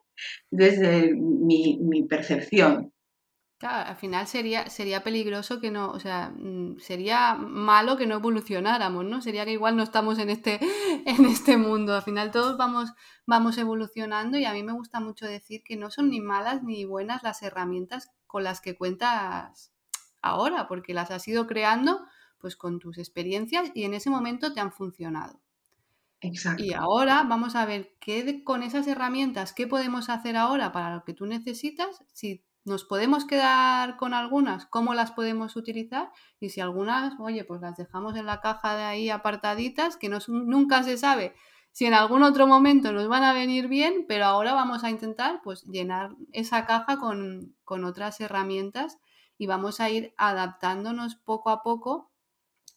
desde mi, percepción. Al final sería, sería peligroso que no, o sea, mm, sería malo que no evolucionáramos, ¿no? Sería que igual no estamos en este, en este mundo. Al final todos vamos, vamos evolucionando y a mí me gusta mucho decir que no son ni malas ni buenas las herramientas con las que cuentas ahora, porque las has ido creando pues con tus experiencias y en ese momento te han funcionado. Exacto. Y ahora vamos a ver qué con esas herramientas, qué podemos hacer ahora para lo que tú necesitas, si nos podemos quedar con algunas, cómo las podemos utilizar y si algunas, oye, pues las dejamos en la caja de ahí apartaditas, que nunca se sabe si en algún otro momento nos van a venir bien, pero ahora vamos a intentar pues llenar esa caja con, otras herramientas y vamos a ir adaptándonos poco a poco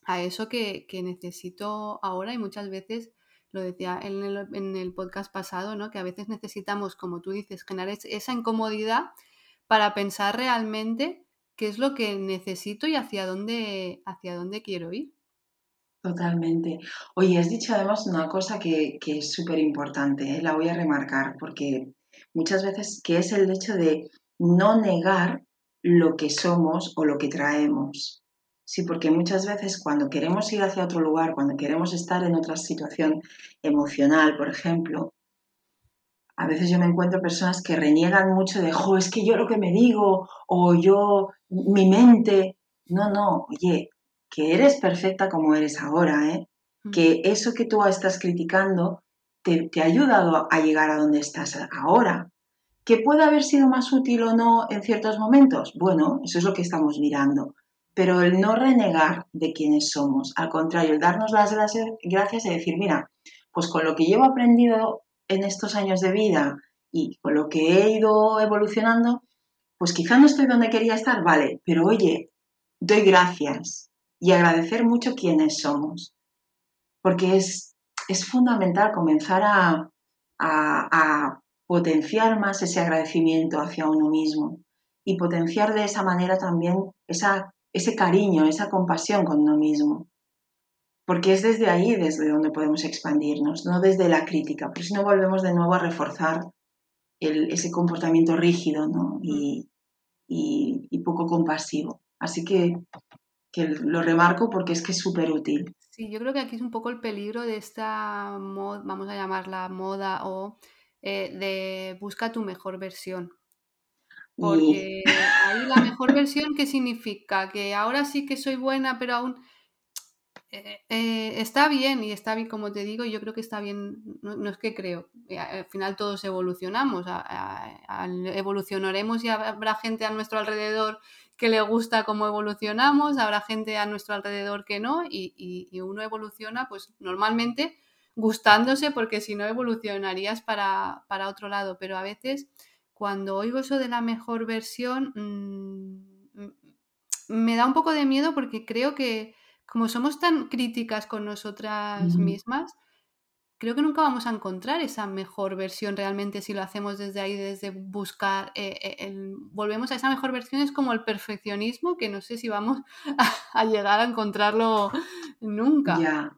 a eso que, necesito ahora y muchas veces lo decía en el, en el, podcast pasado, ¿no? que a veces necesitamos, como tú dices, generar esa incomodidad para pensar realmente qué es lo que necesito y hacia dónde, hacia dónde quiero ir. Totalmente. Oye, has dicho además una cosa que, es súper importante, ¿eh? la voy a remarcar, porque muchas veces que es el hecho de no negar lo que somos o lo que traemos. Sí, porque muchas veces cuando queremos ir hacia otro lugar, cuando queremos estar en otra situación emocional, por ejemplo, a veces yo me encuentro personas que reniegan mucho de, jo, es que yo lo que me digo, o yo, mi mente. No, no, oye, que eres perfecta como eres ahora, ¿eh? Mm. Que eso que tú estás criticando te, te ha ayudado a llegar a donde estás ahora. ¿Que puede haber sido más útil o no en ciertos momentos? Bueno, eso es lo que estamos mirando. Pero el no renegar de quienes somos, al contrario, el darnos las gracias y decir, mira, pues con lo que llevo aprendido en estos años de vida y con lo que he ido evolucionando, pues quizá no estoy donde quería estar, vale, pero oye, doy gracias y agradecer mucho quiénes somos, porque es, es fundamental comenzar a, a, potenciar más ese agradecimiento hacia uno mismo y potenciar de esa manera también esa, ese cariño, esa compasión con uno mismo porque es desde ahí desde donde podemos expandirnos, no desde la crítica, porque si no volvemos de nuevo a reforzar ese comportamiento rígido y, poco compasivo. Así que, lo remarco porque es que es súper útil. Sí, yo creo que aquí es un poco el peligro de esta, moda, vamos a llamarla moda, o eh, de busca tu mejor versión. Porque ahí la mejor versión, ¿qué significa? Que ahora sí que soy buena, pero aún eh, eh, está bien y está bien, como te digo, yo creo que está bien, no, es que creo, eh, al final todos evolucionamos, evolucionaremos y habrá gente a nuestro alrededor que le gusta cómo evolucionamos, habrá gente a nuestro alrededor que no y, uno evoluciona pues normalmente gustándose porque si no evolucionarías para, otro lado, pero a veces cuando oigo eso de la mejor versión... Mm, me da un poco de miedo porque creo que como somos tan críticas con nosotras mismas, creo que nunca vamos a encontrar esa mejor versión realmente si lo hacemos desde ahí, desde buscar, eh, eh, volvemos a esa mejor versión, es como el perfeccionismo, que no sé si vamos a, llegar a encontrarlo nunca.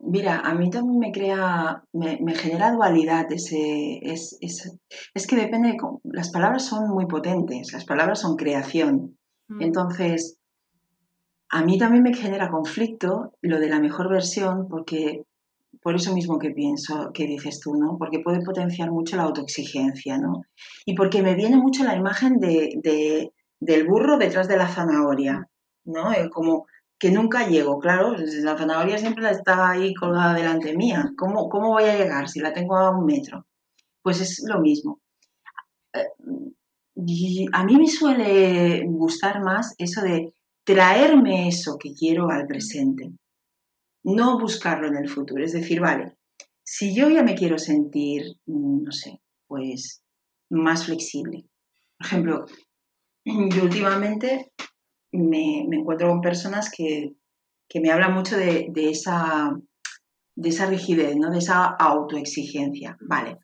Mira, a mí también me crea, me, genera dualidad ese, es, es, que depende, las palabras son muy potentes, las palabras son creación. Mm. Entonces, a mí también me genera conflicto lo de la mejor versión porque por eso mismo que pienso, que dices tú, ¿no? Porque puede potenciar mucho la autoexigencia, ¿no? Y porque me viene mucho la imagen de, del burro detrás de la zanahoria, ¿no? Eh, como que nunca llego, claro, la zanahoria siempre está ahí colgada delante mía. ¿Cómo, ¿Cómo voy a llegar si la tengo a un metro? Pues es lo mismo. Eh, a mí me suele gustar más eso de traerme eso que quiero al presente no buscarlo en el futuro. Es decir, vale, si yo ya me quiero sentir, mm, no sé, pues más flexible. Por ejemplo, yo últimamente me, encuentro con personas que, me hablan mucho de, esa, de esa rigidez, ¿no? de esa autoexigencia. Vale,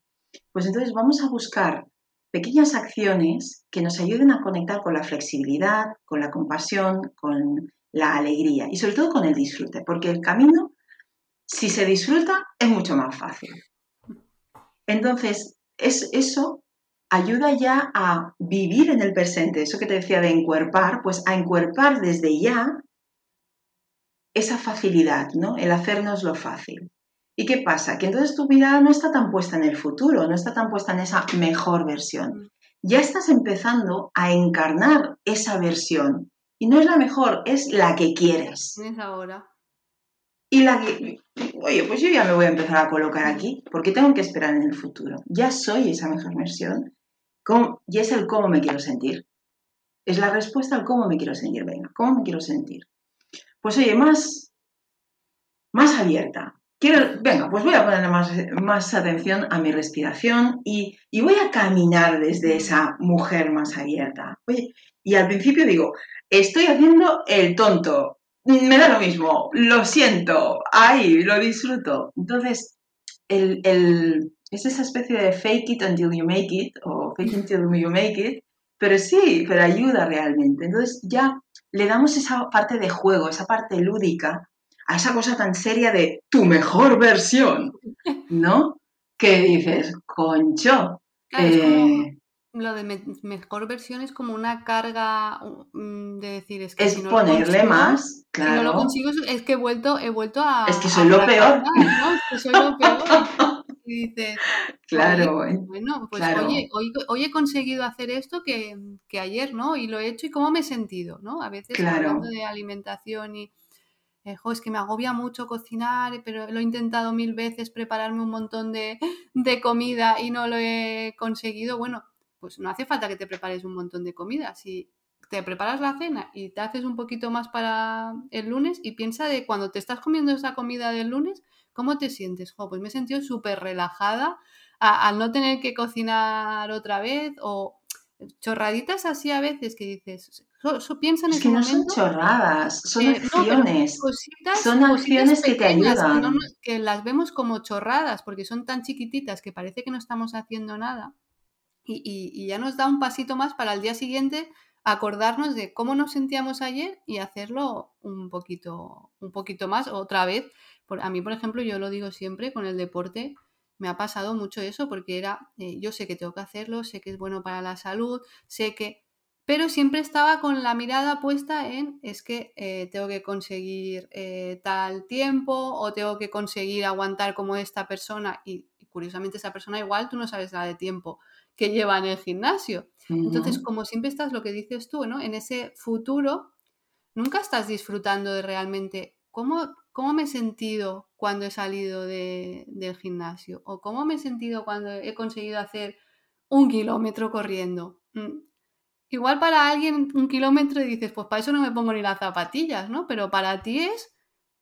pues entonces vamos a buscar pequeñas acciones que nos ayuden a conectar con la flexibilidad, con la compasión, con la alegría y sobre todo con el disfrute, porque el camino, si se disfruta, es mucho más fácil. Entonces, es, eso ayuda ya a vivir en el presente, eso que te decía de encuerpar, pues a encuerpar desde ya esa facilidad, ¿no? El hacernos lo fácil. ¿Y qué pasa? Que entonces tu vida no está tan puesta en el futuro, no está tan puesta en esa mejor versión. Ya estás empezando a encarnar esa versión y no es la mejor, es la que quieres. Es ahora. Y la que, oye, pues yo ya me voy a empezar a colocar aquí, porque tengo que esperar en el futuro. Ya soy esa mejor versión. Y es el cómo me quiero sentir. Es la respuesta al cómo me quiero sentir. Venga, ¿cómo me quiero sentir? Pues oye, más, más abierta. Quiero, venga, pues voy a ponerle más, más atención a mi respiración y, y voy a caminar desde esa mujer más abierta. Oye, y al principio digo, estoy haciendo el tonto, me da lo mismo, lo siento, ahí, lo disfruto. Entonces, el, es esa especie de fake it until you make it, o fake it until you make it, pero sí, pero ayuda realmente. Entonces ya le damos esa parte de juego, esa parte lúdica, a esa cosa tan seria de tu mejor versión, ¿no? Que dices, concho. Eh, lo de mejor versión es como una carga mm, de decir es que es ponerle más claro si no lo consigo es que he vuelto he vuelto a es que soy lo peor ¿no? es que soy lo peor y dices claro bueno pues Oye, hoy, he conseguido hacer esto que, que, ayer no y lo he hecho y cómo me he sentido no a veces hablando de alimentación y eh, es que me agobia mucho cocinar, pero lo he intentado mil veces prepararme un montón de, de comida y no lo he conseguido. Bueno, pues no hace falta que te prepares un montón de comida. Si te preparas la cena y te haces un poquito más para el lunes y piensa de cuando te estás comiendo esa comida del lunes, ¿cómo te sientes? pues me he sentido súper relajada al no tener que cocinar otra vez o chorraditas así a veces que dices, piensa en es que no son chorradas, son acciones. son acciones que te ayudan. que las vemos como chorradas porque son tan chiquititas que parece que no estamos haciendo nada y, ya nos da un pasito más para el día siguiente acordarnos de cómo nos sentíamos ayer y hacerlo un poquito, un poquito más otra vez. Por, a mí, por ejemplo, yo lo digo siempre con el deporte, me ha pasado mucho eso porque era, eh, yo sé que tengo que hacerlo, sé que es bueno para la salud, sé que... Pero siempre estaba con la mirada puesta en, es que eh, tengo que conseguir eh, tal tiempo o tengo que conseguir aguantar como esta persona y, y curiosamente esa persona igual tú no sabes la de tiempo que lleva en el gimnasio. Entonces, como siempre estás lo que dices tú, ¿no? En ese futuro, nunca estás disfrutando de realmente cómo, cómo me he sentido cuando he salido del gimnasio o cómo me he sentido cuando he conseguido hacer un kilómetro corriendo. Mm. Igual para alguien un kilómetro y dices, pues para eso no me pongo ni las zapatillas, ¿no? Pero para ti es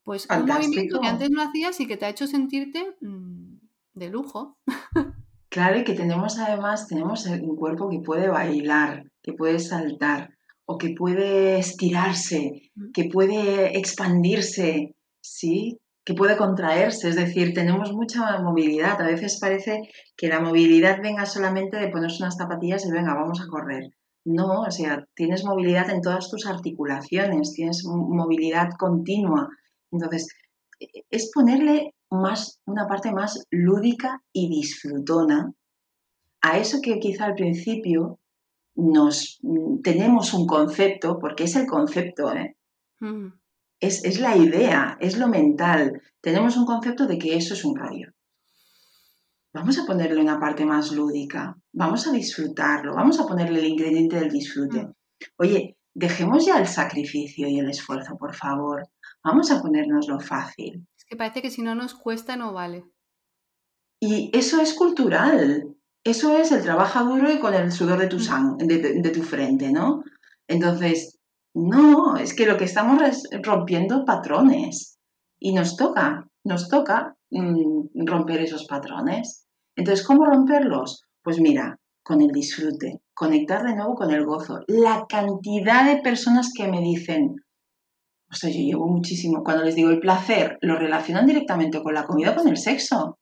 pues un movimiento que antes no hacías y que te ha hecho sentirte mm, de lujo. Claro, y que tenemos además, tenemos un cuerpo que puede bailar, que puede saltar. o que puede estirarse, Mm. que puede expandirse, ¿sí? Que puede contraerse, es decir, tenemos mucha movilidad. A veces parece que la movilidad venga solamente de ponerse unas zapatillas y venga, vamos a correr. No, o sea, tienes movilidad en todas tus articulaciones, tienes mo- movilidad continua. Entonces, e- es ponerle más, una parte más lúdica y disfrutona a eso que quizá al principio nos mm, tenemos un concepto, porque es el concepto, ¿eh? Mm. Es, es la idea, es lo mental. Tenemos un concepto de que eso es un rollo. Vamos a ponerle una parte más lúdica, vamos a disfrutarlo, vamos a ponerle el ingrediente del disfrute. Mm. Oye, dejemos ya el sacrificio y el esfuerzo, por favor. Vamos a ponernos lo fácil. Es que parece que si no nos cuesta no vale. Y eso es cultural. Eso es el trabaja duro y con el sudor de tu, Mm. sang- de, de- de tu frente, ¿no? Entonces, no, es que lo que estamos es rompiendo patrones. Y nos toca, nos toca mm, romper esos patrones. Entonces, ¿cómo romperlos? Pues mira, con el disfrute, conectar de nuevo con el gozo. La cantidad de personas que me dicen, o sea, yo llevo muchísimo, cuando les digo el placer, lo relacionan directamente con la comida con el sexo.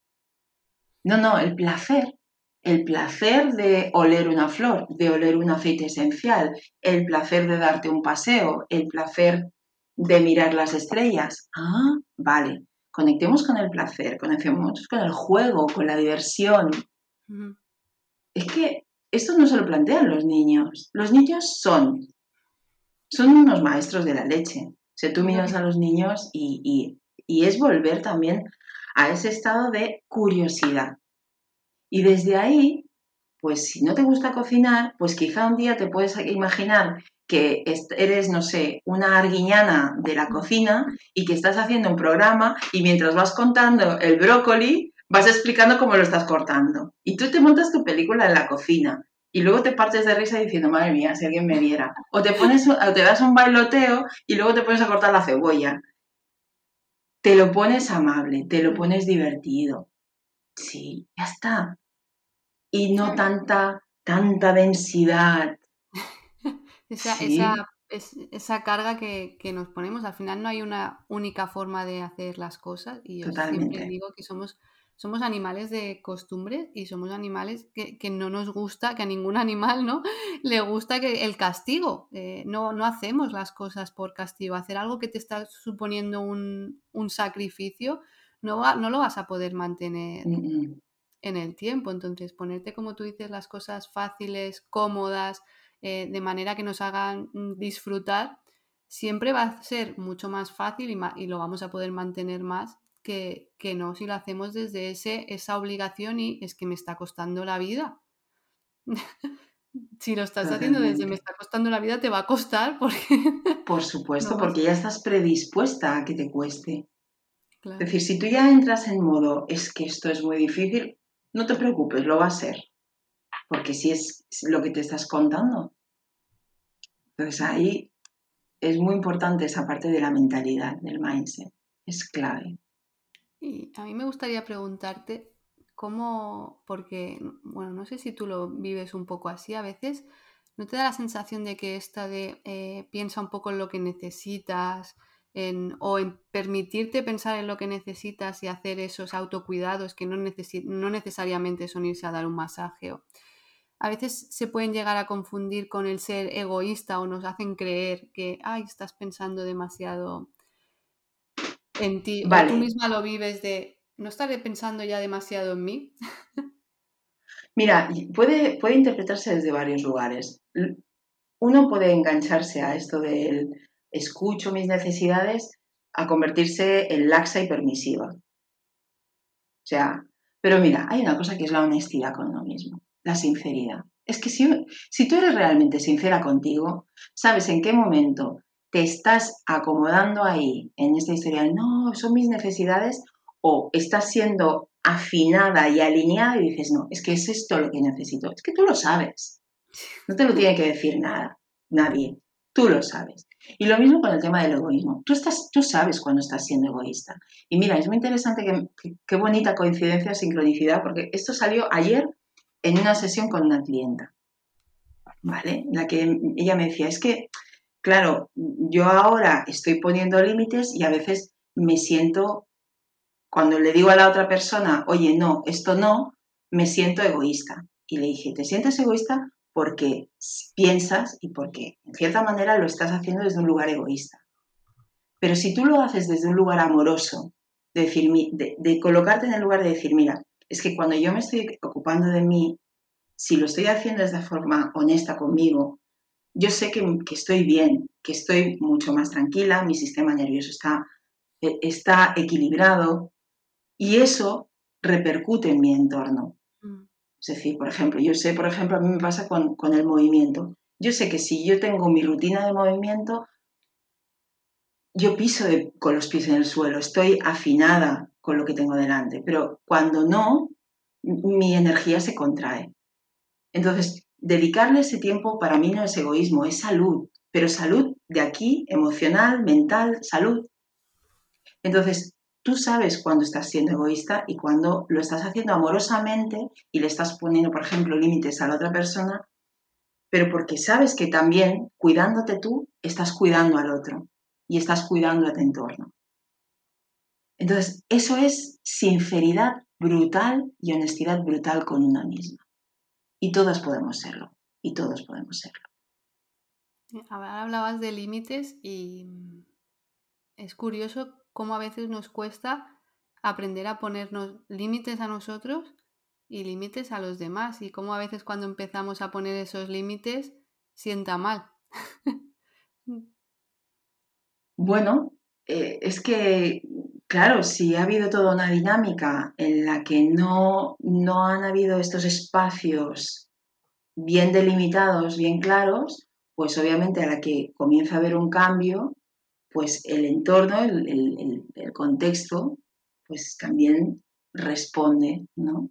No, no, el placer. El placer de oler una flor, de oler un aceite esencial, el placer de darte un paseo, el placer de mirar las estrellas. Ah, vale. Conectemos con el placer, conectemos con el juego, con la diversión. Es que esto no se lo plantean los niños. Los niños son, son unos maestros de la leche. O sea, tú miras a los niños y, y- y es volver también a ese estado de curiosidad. Y desde ahí, pues si no te gusta cocinar, pues quizá un día te puedes imaginar que eres, no sé, una arguiñana de la cocina y que estás haciendo un programa y mientras vas contando el brócoli, vas explicando cómo lo estás cortando. Y tú te montas tu película en la cocina y luego te partes de risa diciendo, madre mía, si alguien me viera. O te, pones, o te das un bailoteo y luego te pones a cortar la cebolla. Te lo pones amable, te lo pones divertido. Sí, ya está. Y no tanta, tanta densidad. Esa, Sí. esa, es- esa carga que, que nos ponemos, al final no hay una única forma de hacer las cosas y yo siempre digo que somos, somos animales de costumbre y somos animales que, que no nos gusta, que a ningún animal ¿no? le gusta que el castigo. Eh, no, no hacemos las cosas por castigo. Hacer algo que te está suponiendo un, un sacrificio no, va- no lo vas a poder mantener Mm, mm. En el tiempo. Entonces, ponerte, como tú dices, las cosas fáciles, cómodas, eh, de manera que nos hagan mm, disfrutar, siempre va a ser mucho más fácil y, ma- y lo vamos a poder mantener más que, que no si lo hacemos desde ese, esa obligación y es que me está costando la vida. si lo estás haciendo desde me está costando la vida, te va a costar porque... Por supuesto, No porque ya estás predispuesta a que te cueste. Claro. Es decir, si tú ya entras en modo, es que esto es muy difícil, no te preocupes, lo va a ser. Porque si es lo que te estás contando. Entonces ahí es muy importante esa parte de la mentalidad, del mindset. Es clave. Y a mí me gustaría preguntarte cómo, porque, bueno, no sé si tú lo vives un poco así a veces, ¿no te da la sensación de que esta de eh, piensa un poco en lo que necesitas en- o en permitirte pensar en lo que necesitas y hacer esos autocuidados que no, necesi- no necesariamente son irse a dar un masaje? o- a veces se pueden llegar a confundir con el ser egoísta o nos hacen creer que, ay, estás pensando demasiado en ti o tú misma lo vives de no estaré pensando ya demasiado en mí. Mira, puede, puede interpretarse desde varios lugares. Uno puede engancharse a esto del escucho mis necesidades a convertirse en laxa y permisiva. O sea, pero mira, hay una cosa que es la honestidad con uno mismo, la sinceridad. Es que si, si tú eres realmente sincera contigo, sabes en qué momento te estás acomodando ahí en esta historia, no, son mis necesidades, o estás siendo afinada y alineada y dices, no, es que es esto lo que necesito. Es que tú lo sabes. No te lo tiene que decir nada, nadie. Tú lo sabes. Y lo mismo con el tema del egoísmo. Tú, estás, tú sabes cuando estás siendo egoísta. Y mira, es muy interesante, que, que- qué bonita coincidencia, sincronicidad, porque esto salió ayer en una sesión con una clienta. ¿vale? La que ella me decía, es que, claro, yo ahora estoy poniendo límites y a veces me siento, cuando le digo a la otra persona, oye, no, esto no, me siento egoísta. Y le dije, ¿te sientes egoísta? Porque piensas y porque en cierta manera lo estás haciendo desde un lugar egoísta. Pero si tú lo haces desde un lugar amoroso, de, decir, de, colocarte en el lugar de decir, mira, es que cuando yo me estoy ocupando de mí, si lo estoy haciendo de forma honesta conmigo, yo sé que, estoy bien, que estoy mucho más tranquila, mi sistema nervioso está, e, está equilibrado y eso repercute en mi entorno. Es decir, por ejemplo, yo sé, por ejemplo, a mí me pasa con, con el movimiento. Yo sé que si yo tengo mi rutina de movimiento, yo piso con los pies en el suelo, estoy afinada con lo que tengo delante, pero cuando no, mi energía se contrae. Entonces, dedicarle ese tiempo para mí no es egoísmo, es salud, pero salud de aquí, emocional, mental, salud. Entonces, tú sabes cuando estás siendo egoísta y cuando lo estás haciendo amorosamente y le estás poniendo, por ejemplo, límites a la otra persona, pero porque sabes que también, cuidándote tú, estás cuidando al otro y estás cuidando a tu entorno. Entonces, eso es sinceridad brutal y honestidad brutal con una misma. Y todas podemos serlo, y todos podemos serlo. Ahora hablabas de límites y es curioso cómo a veces nos cuesta aprender a ponernos límites a nosotros y límites a los demás y cómo a veces cuando empezamos a poner esos límites sienta mal. Bueno, eh, es que, claro, si ha habido toda una dinámica en la que no, no han habido estos espacios bien delimitados, bien claros, pues obviamente a la que comienza a haber un cambio, pues el entorno, el, el contexto, pues también responde, ¿no?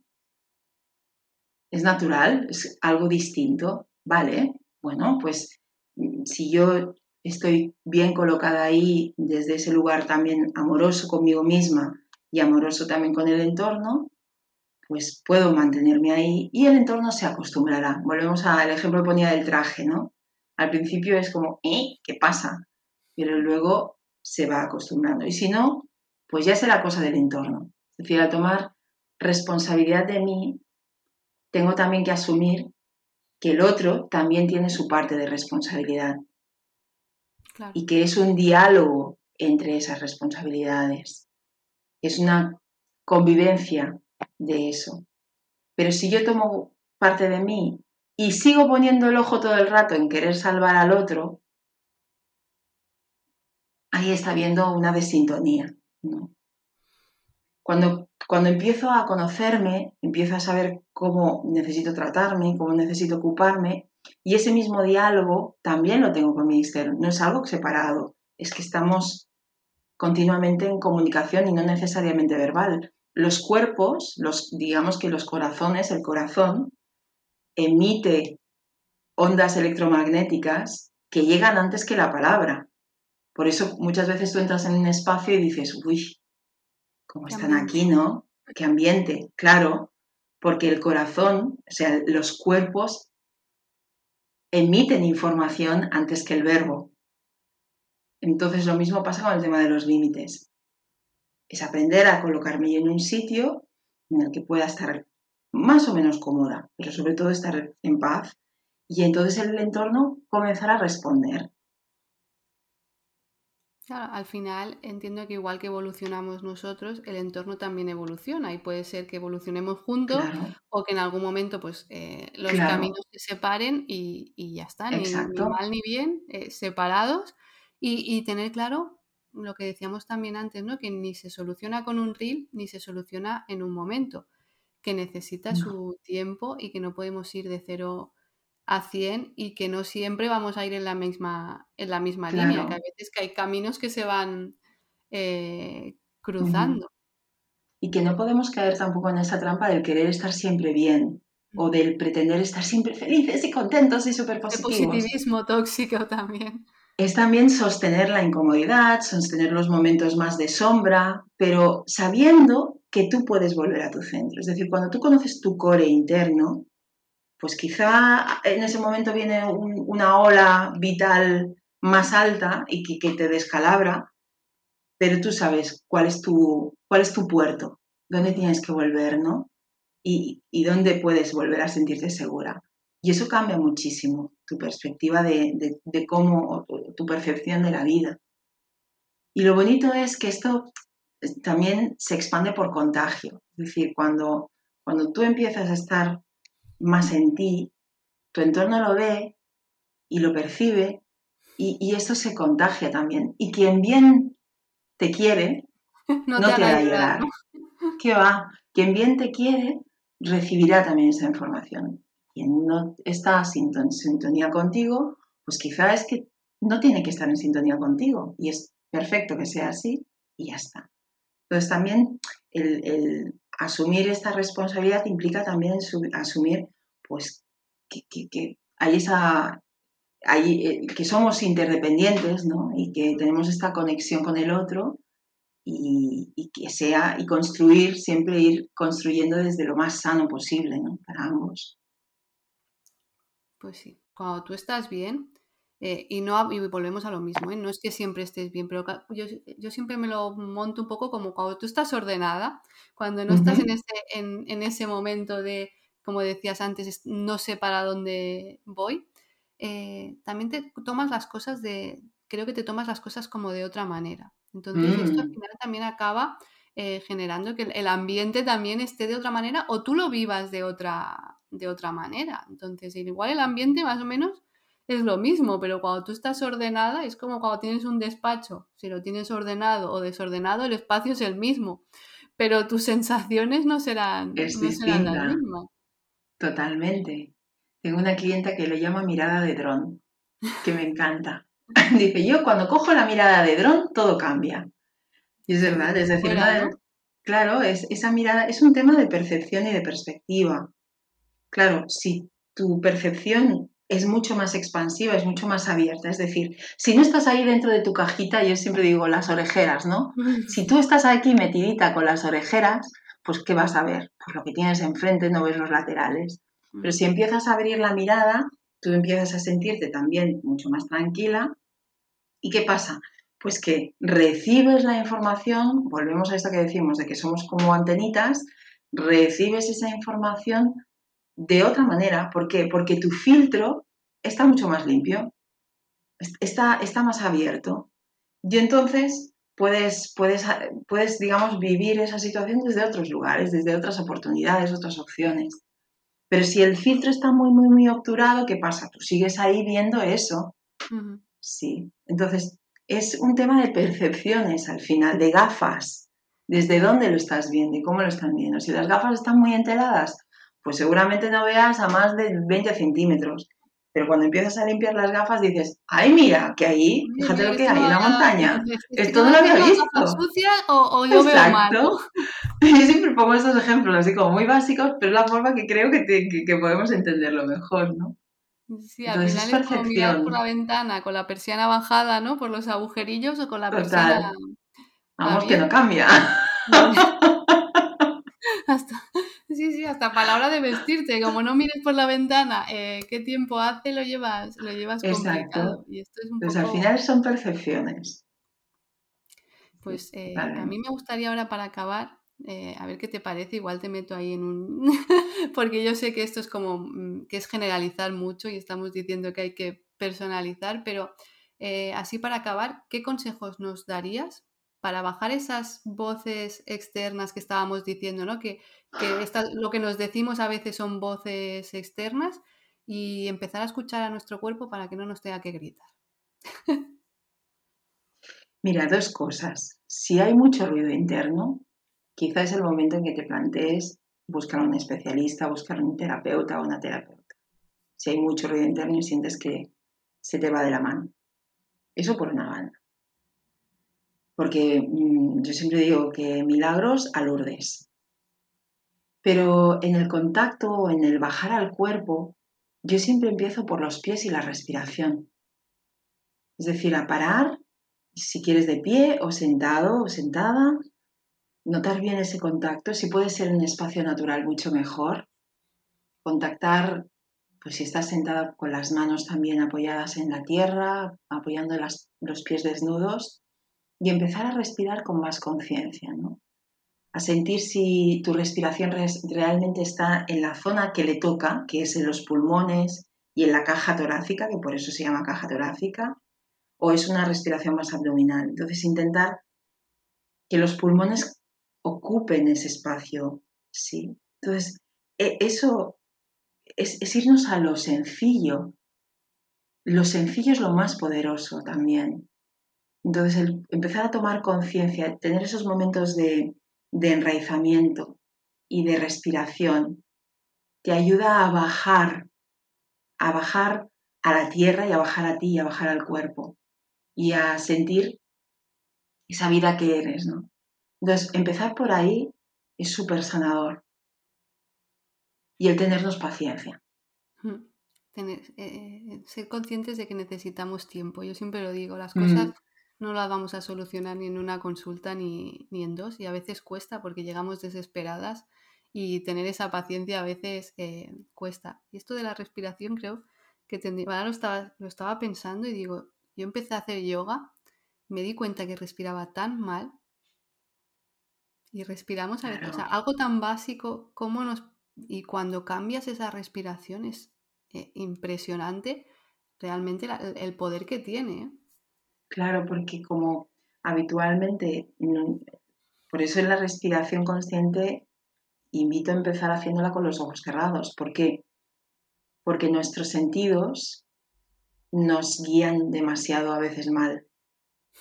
Es natural, es algo distinto, ¿vale? Bueno, pues si yo estoy bien colocada ahí desde ese lugar también amoroso conmigo misma y amoroso también con el entorno, pues puedo mantenerme ahí y el entorno se acostumbrará. Volvemos al ejemplo que ponía del traje, ¿no? Al principio es como, ¿eh? ¿Qué pasa? Pero luego se va acostumbrando. Y si no, pues ya será cosa del entorno. Es decir, al tomar responsabilidad de mí, tengo también que asumir que el otro también tiene su parte de responsabilidad y que es un diálogo entre esas responsabilidades. Es una convivencia de eso. Pero si yo tomo parte de mí y sigo poniendo el ojo todo el rato en querer salvar al otro, ahí está habiendo una desintonía. Cuando, cuando empiezo a conocerme, empiezo a saber cómo necesito tratarme, cómo necesito ocuparme, y ese mismo diálogo también lo tengo con mi externo, no es algo separado, es que estamos continuamente en comunicación y no necesariamente verbal. Los cuerpos, los, digamos que los corazones, el corazón, emite ondas electromagnéticas que llegan antes que la palabra. Por eso muchas veces tú entras en un espacio y dices, uy, ¿cómo están aquí, no? ¿Qué ambiente? Claro, porque el corazón, o sea, los cuerpos emiten información antes que el verbo. Entonces lo mismo pasa con el tema de los límites. Es aprender a colocarme en un sitio en el que pueda estar más o menos cómoda, pero sobre todo estar en paz y entonces el entorno comenzará a responder al final entiendo que igual que evolucionamos nosotros, el entorno también evoluciona y puede ser que evolucionemos juntos o que en algún momento pues eh, los caminos se separen y, ya está, ni, mal ni bien, eh, separados. Y, tener claro lo que decíamos también antes, ¿no? que ni se soluciona con un reel ni se soluciona en un momento, que necesita su tiempo y que no podemos ir de cero a 100 y que no siempre vamos a ir en la misma, en la misma línea, que a veces que hay caminos que se van eh, cruzando. Y que no podemos caer tampoco en esa trampa del querer estar siempre bien o del pretender estar siempre felices y contentos y súper positivos. El positivismo tóxico también. Es también sostener la incomodidad, sostener los momentos más de sombra, pero sabiendo que tú puedes volver a tu centro. Es decir, cuando tú conoces tu core interno, pues quizá en ese momento viene una ola vital más alta y que, te descalabra, pero tú sabes cuál es tu, cuál es tu puerto, dónde tienes que volver, ¿no? Y, dónde puedes volver a sentirte segura. Y eso cambia muchísimo tu perspectiva de, de cómo, tu percepción de la vida. Y lo bonito es que esto también se expande por contagio. Es decir, cuando, cuando tú empiezas a estar más en ti, tu entorno lo ve y lo percibe y, esto se contagia también. Y quien bien te quiere, no, te, va a ayudar. ¿Qué va? Quien bien te quiere, recibirá también esa información. Quien no está en sintonía contigo, pues quizá es que no tiene que estar en sintonía contigo. Y es perfecto que sea así y ya está. Entonces también el, asumir esta responsabilidad implica también asumir pues que, hay esa eh, que somos interdependientes ¿no? y que tenemos esta conexión con el otro y, que sea y construir siempre ir construyendo desde lo más sano posible para ambos. Pues sí. Cuando tú estás bien eh, y, no, y volvemos a lo mismo, ¿eh? no es que siempre estés bien, pero yo, yo, siempre me lo monto un poco como cuando tú estás ordenada, cuando no estás en ese, en, en, ese momento de, como decías antes, no sé para dónde voy, eh, también te tomas las cosas de, creo que te tomas las cosas como de otra manera. Entonces esto al mm. final también acaba generando que el ambiente también esté de otra manera o tú lo vivas de otra, de otra manera. Entonces, igual el ambiente más o menos es lo mismo, pero cuando tú estás ordenada es como cuando tienes un despacho, si lo tienes ordenado o desordenado, el espacio es el mismo, pero tus sensaciones no serán, las mismas. Totalmente. Tengo una clienta que lo llama mirada de dron, que me encanta. Dice, yo cuando cojo la mirada de dron, todo cambia. Y es verdad, es decir, claro, es, esa mirada es un tema de percepción y de perspectiva. Claro, si tu percepción es mucho más expansiva, es mucho más abierta. Es decir, si no estás ahí dentro de tu cajita, yo siempre digo las orejeras, ¿no? Si tú estás aquí metidita con las orejeras, pues ¿qué vas a ver? Pues lo que tienes enfrente, no ves los laterales. Pero si empiezas a abrir la mirada, tú empiezas a sentirte también mucho más tranquila. ¿Y qué pasa? Pues que recibes la información, volvemos a esto que decimos, de que somos como antenitas, recibes esa información de otra manera. ¿Por qué? Porque tu filtro está mucho más limpio, está, está más abierto. Y entonces puedes, puedes, puedes, digamos, vivir esa situación desde otros lugares, desde otras oportunidades, otras opciones. Pero si el filtro está muy, muy, muy obturado, ¿qué pasa? Tú sigues ahí viendo eso. Sí. Entonces, es un tema de percepciones al final, de gafas. ¿Desde dónde lo estás viendo y cómo lo están viendo? Si las gafas están muy enteladas, pues seguramente no veas a más de 20 centímetros. Pero cuando empiezas a limpiar las gafas dices, ay, mira, que ahí, fíjate lo que hay en la montaña. Esto no lo había visto. sucia o, yo veo mal, Yo siempre pongo estos ejemplos así como muy básicos, pero es la forma que creo que, que, podemos entenderlo mejor, ¿no? Sí, al final es, como mirar por la ventana con la persiana bajada, ¿no? Por los agujerillos o con la persiana... Vamos, que no cambia. Hasta, Sí, sí, hasta para la hora de vestirte, como no mires por la ventana eh, qué tiempo hace, lo llevas, lo llevas Exacto. Y esto es un pues al final son percepciones. Pues eh, a mí me gustaría ahora para acabar, eh, a ver qué te parece, igual te meto ahí en un... porque yo sé que esto es como, mm, que es generalizar mucho y estamos diciendo que hay que personalizar, pero así para acabar, ¿qué consejos nos darías para bajar esas voces externas que estábamos diciendo, ¿no? Que, lo que nos decimos a veces son voces externas y empezar a escuchar a nuestro cuerpo para que no nos tenga que gritar. Mira, dos cosas. Si hay mucho ruido interno, quizá es el momento en que te plantees buscar a un especialista, buscar un terapeuta o una terapeuta. Si hay mucho ruido interno y sientes que se te va de la mano. Eso por una banda porque mm, yo siempre digo que milagros a Lourdes. Pero en el contacto en el bajar al cuerpo, yo siempre empiezo por los pies y la respiración. Es decir, a parar, si quieres de pie o sentado o sentada, notar bien ese contacto, si puede ser en espacio natural mucho mejor. Contactar pues si estás sentada con las manos también apoyadas en la tierra, apoyando los pies desnudos y empezar a respirar con más conciencia, ¿no? A sentir si tu respiración realmente está en la zona que le toca, que es en los pulmones y en la caja torácica, que por eso se llama caja torácica, o es una respiración más abdominal. Entonces intentar que los pulmones ocupen ese espacio, ¿sí? Entonces, e, eso es, irnos a lo sencillo. Lo sencillo es lo más poderoso también. Entonces, el empezar a tomar conciencia, tener esos momentos de, de enraizamiento y de respiración, te ayuda a bajar, a bajar a la tierra y a bajar a ti y a bajar al cuerpo y a sentir esa vida que eres, ¿no? Entonces, empezar por ahí es súper sanador y el tenernos paciencia. Hmm. Tener, eh, ser conscientes de que necesitamos tiempo. Yo siempre lo digo, las cosas no las vamos a solucionar ni en una consulta ni, en dos y a veces cuesta porque llegamos desesperadas y tener esa paciencia a veces eh, cuesta. Y esto de la respiración creo que tendría, ahora lo estaba, lo estaba pensando y digo, yo empecé a hacer yoga, me di cuenta que respiraba tan mal y respiramos a veces, o sea, algo tan básico como nos y cuando cambias esa respiración es eh, impresionante realmente el poder que tiene. ¿eh? Claro, porque como habitualmente, por eso en la respiración consciente invito a empezar haciéndola con los ojos cerrados. ¿Por qué? Porque nuestros sentidos nos guían demasiado a veces mal.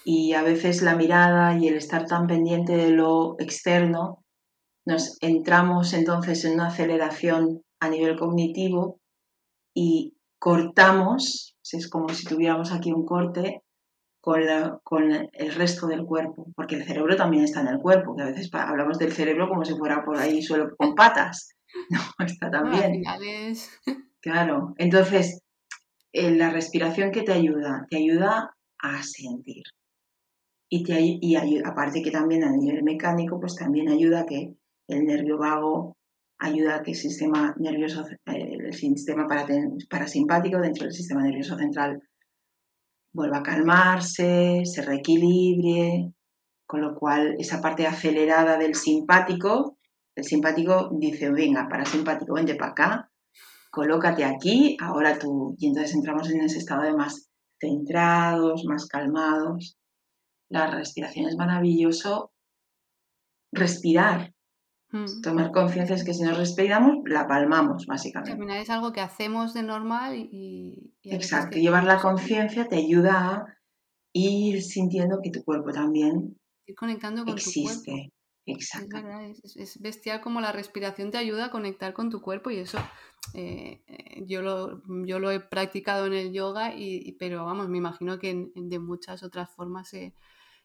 Y a veces la mirada y el estar tan pendiente de lo externo nos entramos entonces en una aceleración a nivel cognitivo y cortamos, es como si tuviéramos aquí un corte con, con, el resto del cuerpo, porque el cerebro también está en el cuerpo, que a veces hablamos del cerebro como si fuera por ahí solo con patas, no, está también. Claro, entonces eh, la respiración que te ayuda, te ayuda a sentir. Y, te, y aparte que también a nivel mecánico, pues también ayuda a que el nervio vago ayuda a que el sistema nervioso, eh, el sistema parasimpático dentro del sistema nervioso central vuelva a calmarse, se reequilibre, con lo cual esa parte acelerada del simpático, el simpático dice, venga, parasimpático, vente para acá, colócate aquí, ahora tú, y entonces entramos en ese estado de más centrados, más calmados. La respiración es maravilloso. Respirar, Mm. Tomar conciencia es que si nos respiramos, la palmamos, básicamente. es algo que hacemos de normal y... Exacto, llevar la conciencia te ayuda a ir sintiendo que tu cuerpo también ir conectando con existe. tu cuerpo. Exacto. Es, bestial como la respiración te ayuda a conectar con tu cuerpo y eso eh, eh, yo, lo, yo lo he practicado en el yoga, y, pero vamos, me imagino que de muchas otras formas se,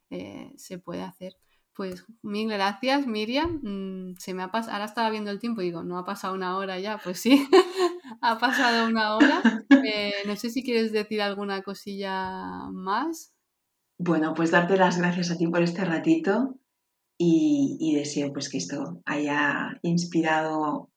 eh, se puede hacer. Pues mil gracias, Miriam. Mm, se me ha pasado, ahora estaba viendo el tiempo y digo, no ha pasado una hora ya, pues sí, ha pasado una hora. Eh, no sé si quieres decir alguna cosilla más. Bueno, pues darte las gracias a ti por este ratito y, deseo pues que esto haya inspirado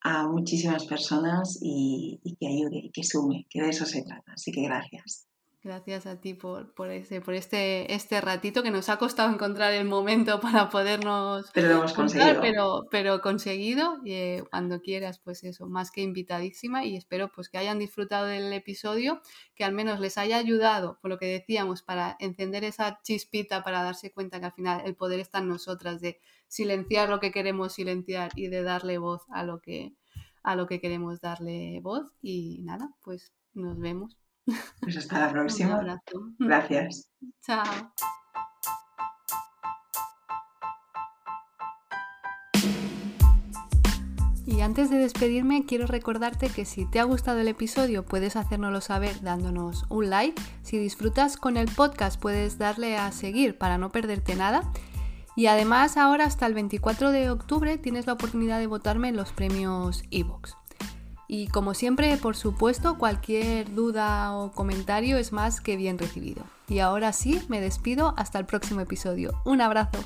a muchísimas personas y, y que ayude y que sume, que de eso se trata. Así que gracias. Gracias a ti por, por, ese, por este, este ratito que nos ha costado encontrar el momento para podernos... Pero lo hemos conseguido. Pero, pero conseguido, y, eh, cuando quieras, pues eso, más que invitadísima y espero pues que hayan disfrutado del episodio, que al menos les haya ayudado, por lo que decíamos, para encender esa chispita, para darse cuenta que al final el poder está en nosotras, de silenciar lo que queremos silenciar y de darle voz a lo que, a lo que queremos darle voz. Y nada, pues nos vemos. Pues hasta la próxima. Gracias. Chao. Y antes de despedirme, quiero recordarte que si te ha gustado el episodio puedes hacérnoslo saber dándonos un like. Si disfrutas con el podcast puedes darle a seguir para no perderte nada. Y además ahora hasta el 24 de octubre tienes la oportunidad de votarme en los premios Evox. Y como siempre, por supuesto, cualquier duda o comentario es más que bien recibido. Y ahora sí, me despido hasta el próximo episodio. Un abrazo.